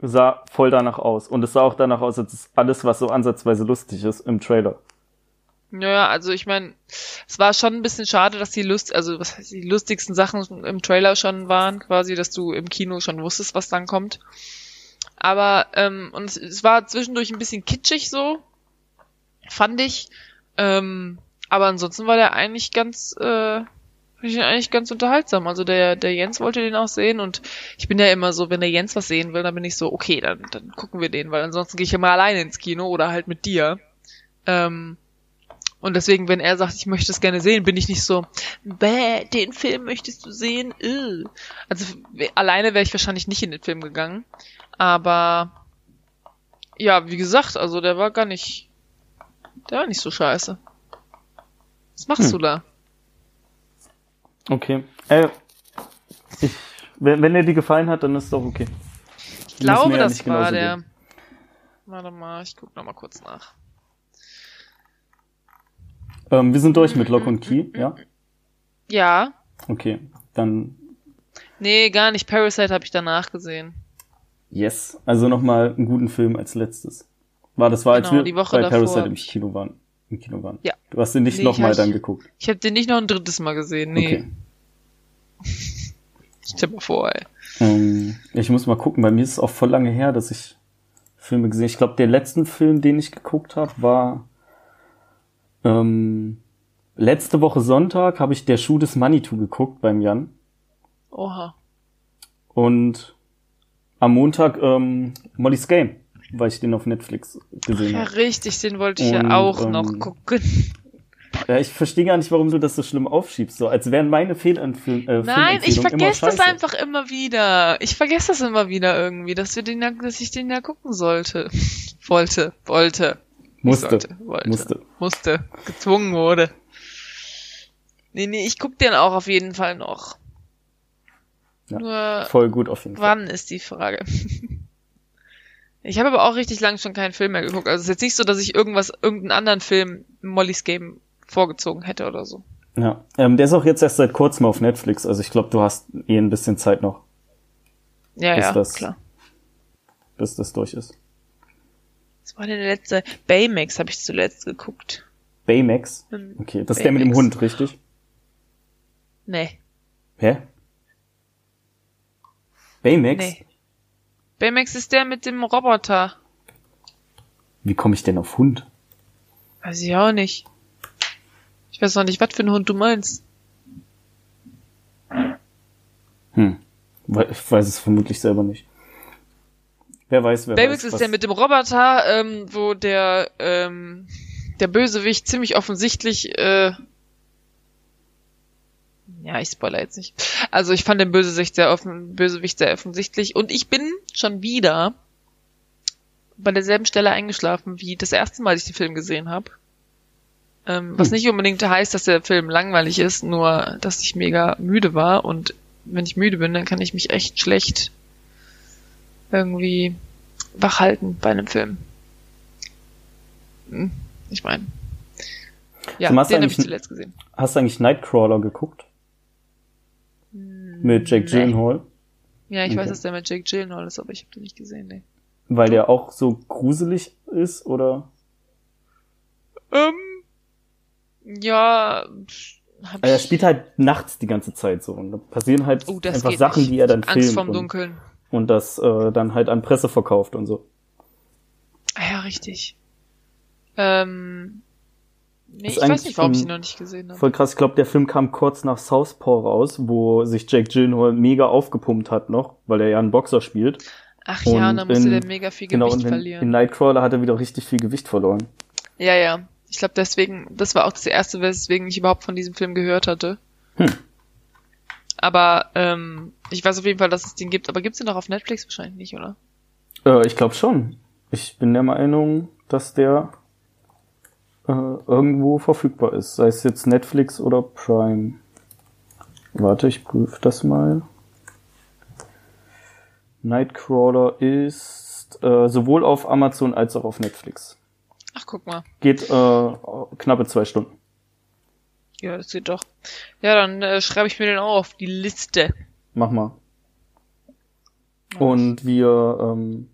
sah voll danach aus. Und es sah auch danach aus, als alles, was so ansatzweise lustig ist, im Trailer. ja, also ich meine, es war schon ein bisschen schade, dass die Lust, also was heißt, die lustigsten Sachen im Trailer schon waren, quasi, dass du im Kino schon wusstest, was dann kommt. Aber, ähm, und es, es war zwischendurch ein bisschen kitschig so, fand ich. Ähm, aber ansonsten war der eigentlich ganz, äh, fand ich ihn eigentlich ganz unterhaltsam. Also der, der Jens wollte den auch sehen und ich bin ja immer so, wenn der Jens was sehen will, dann bin ich so, okay, dann, dann gucken wir den, weil ansonsten gehe ich immer alleine ins Kino oder halt mit dir. Ähm, und deswegen, wenn er sagt, ich möchte es gerne sehen, bin ich nicht so, bäh, den Film möchtest du sehen? Äh. Also alleine wäre ich wahrscheinlich nicht in den Film gegangen. Aber ja, wie gesagt, also der war gar nicht, der war nicht so scheiße. Was machst Hm. du da? Okay. Äh, ich, wenn, wenn er dir gefallen hat, dann ist doch okay. Ich glaube, ja das nicht war der. gehen. Warte mal, ich guck noch mal kurz nach. Ähm, wir sind durch mit Lock und Key, ja? Ja. Okay, dann Nee, gar nicht. Parasite habe ich danach gesehen. yes. Also nochmal einen guten Film als letztes. War das war, als Genau, wir die Woche bei Parasite im Kino waren. Im Kino waren. Ja. Du hast den nicht Nee, nochmal dann geguckt. Ich habe den nicht noch ein drittes Mal gesehen. Nee. Okay. Stell mal vor, ey. Ähm, ich muss mal gucken, bei mir ist es auch voll lange her, dass ich Filme gesehen. Ich glaube, der letzten Film, den ich geguckt habe, war ähm, letzte Woche Sonntag habe ich der Schuh des Manitou geguckt beim Jan Oha. und am Montag ähm, Molly's Game, weil ich den auf Netflix gesehen Ja, habe. richtig, den wollte ich Und, ja auch ähm, noch gucken. Ja, ich verstehe gar nicht, warum du das so schlimm aufschiebst, so als wären meine Fehlempfehlungen. Äh, Nein, ich vergesse das einfach immer wieder. Ich vergesse das immer wieder irgendwie, dass wir den ja, dass ich den ja gucken sollte. Wollte, wollte. Musste, sollte, wollte. musste. Musste. Gezwungen wurde. Nee, nee, ich guck den auch auf jeden Fall noch. Ja, Nur, Voll gut auf jeden Fall. wann ist die Frage? Ich habe aber auch richtig lang schon keinen Film mehr geguckt. Also es ist jetzt nicht so, dass ich irgendwas, irgendeinen anderen Film Molly's Game vorgezogen hätte oder so. Ja, ähm, der ist auch jetzt erst seit kurzem auf Netflix, also ich glaube, du hast eh ein bisschen Zeit noch, Ja, Ist ja, das- klar. bis das durch ist. Was war denn der letzte? Baymax habe ich zuletzt geguckt. Baymax? Hm, Okay, das ist der mit dem Baymax. Hund, richtig? Nee. Hä? Baymax? Nee. Baymax ist der mit dem Roboter. Wie komme ich denn auf Hund? Weiß ich auch nicht. Ich weiß noch nicht, was für ein Hund du meinst. Hm. Ich weiß es vermutlich selber nicht. Wer weiß, wer Baymax weiß. ist was- der mit dem Roboter, ähm, wo der, ähm, der Bösewicht ziemlich offensichtlich, äh, ja, ich spoiler jetzt nicht. Also ich fand den Bösewicht sehr offen, Bösewicht sehr offensichtlich und ich bin schon wieder bei derselben Stelle eingeschlafen, wie das erste Mal, als ich den Film gesehen habe. Ähm, was Hm. nicht unbedingt heißt, dass der Film langweilig ist, nur dass ich mega müde war und wenn ich müde bin, dann kann ich mich echt schlecht irgendwie wach halten bei einem Film. Hm, Ich meine. Ja, den habe ich zuletzt gesehen. Hast du eigentlich Nightcrawler geguckt? Mit Jake Nee. Gyllenhaal? Ja, ich Okay. weiß, dass der mit Jake Gyllenhaal ist, aber ich habe den nicht gesehen, nee. Weil der auch so gruselig ist, oder? Ähm, ja, hab Also er spielt halt nachts die ganze Zeit so und da passieren halt Oh, einfach Sachen, nicht. die er dann Angst filmt vorm und, Dunkeln. und das äh, dann halt an Presse verkauft und so. Ah ja, richtig. Ähm, nee, ich weiß nicht, warum ich ihn noch nicht gesehen habe. Voll krass, ich glaube, der Film kam kurz nach Southpaw raus, wo sich Jake Gyllenhaal mega aufgepumpt hat noch, weil er ja einen Boxer spielt. Ach ja, und und dann musste in- der mega viel Genau, Gewicht und in, verlieren. in Nightcrawler hat er wieder richtig viel Gewicht verloren. Ja, ja. Ich glaube deswegen, das war auch das erste, weswegen ich überhaupt von diesem Film gehört hatte. Hm. Aber ähm, ich weiß auf jeden Fall, dass es den gibt. Aber gibt's den doch auf Netflix wahrscheinlich nicht, oder? Äh, ich glaube schon. Ich bin der Meinung, dass der äh, irgendwo verfügbar ist. Sei es jetzt Netflix oder Prime. Warte, ich prüfe das mal. Nightcrawler ist äh, sowohl auf Amazon als auch auf Netflix. Ach, guck mal. Geht äh, knappe zwei Stunden. Ja, das geht doch. Ja, dann äh, schreibe ich mir den auch auf die Liste. Mach mal. Und wir, ähm,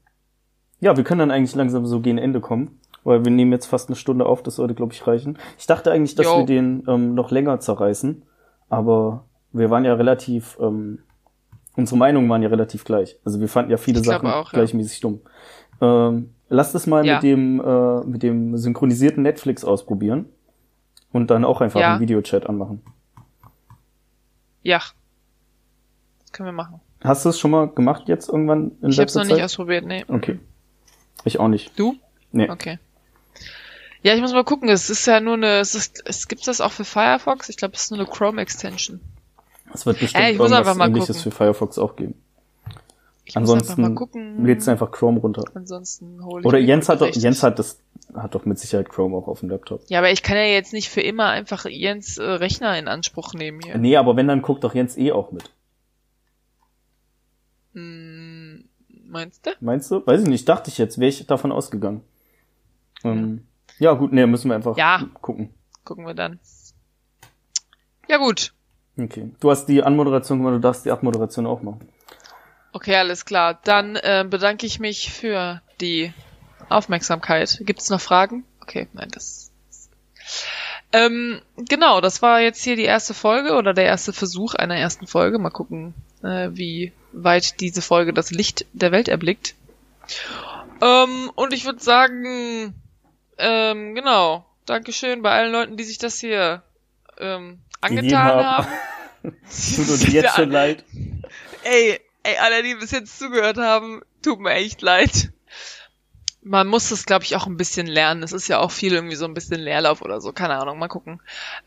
ja, wir können dann eigentlich langsam so gegen Ende kommen, weil wir nehmen jetzt fast eine Stunde auf, das sollte, glaube ich, reichen. Ich dachte eigentlich, dass Jo. wir den ähm, noch länger zerreißen, aber wir waren ja relativ, ähm, unsere Meinungen waren ja relativ gleich. Also wir fanden ja viele Ich Sachen auch, ja. gleichmäßig dumm. Ähm, lass das mal Ja. mit dem äh, mit dem synchronisierten Netflix ausprobieren und dann auch einfach Ja. einen Videochat anmachen. Ja. Das können wir machen. Hast du es schon mal gemacht jetzt irgendwann in Ich habe es letzter noch nicht Zeit? ausprobiert, nee. Okay. Ich auch nicht. Du? Nee. Okay. Ja, ich muss mal gucken. Es ist ja nur eine, es ist, es gibt das auch für Firefox. Ich glaube, es ist nur eine Chrome Extension. Es wird bestimmt Äh, ich muss irgendwas einfach mal ähnliches gucken. für Firefox auch geben. Ich Ansonsten lädst du einfach Chrome runter. Ansonsten hole ich Oder Jens hat doch, Jens hat das, hat doch mit Sicherheit Chrome auch auf dem Laptop. Ja, aber ich kann ja jetzt nicht für immer einfach Jens äh, Rechner in Anspruch nehmen hier. Nee, aber wenn, dann guckt doch Jens eh auch mit. Hm, Meinst du? Meinst du? Weiß ich nicht, dachte ich jetzt, wäre ich davon ausgegangen. Ähm, ja, gut, nee, müssen wir einfach Ja. gucken. Gucken wir dann. Ja gut. Okay. Du hast die Anmoderation gemacht, du darfst die Abmoderation auch machen. Okay, alles klar. Dann äh, bedanke ich mich für die Aufmerksamkeit. Gibt es noch Fragen? Okay, nein, das. Ähm, genau, das war jetzt hier die erste Folge oder der erste Versuch einer ersten Folge. Mal gucken, äh, wie weit diese Folge das Licht der Welt erblickt. Ähm, und ich würde sagen, ähm, genau, Dankeschön bei allen Leuten, die sich das hier ähm, angetan haben. haben. Tut uns jetzt schon leid. Ey, ey, alle, die bis jetzt zugehört haben, tut mir echt leid. Man muss das, glaube ich, auch ein bisschen lernen. Es ist ja auch viel irgendwie so ein bisschen Leerlauf oder so. Keine Ahnung, mal gucken.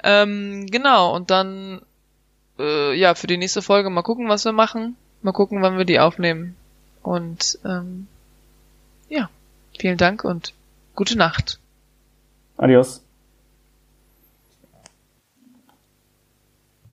Ähm, genau, und dann, äh, ja, für die nächste Folge mal gucken, was wir machen. Mal gucken, wann wir die aufnehmen. Und, ähm, ja, vielen Dank und gute Nacht. Adios.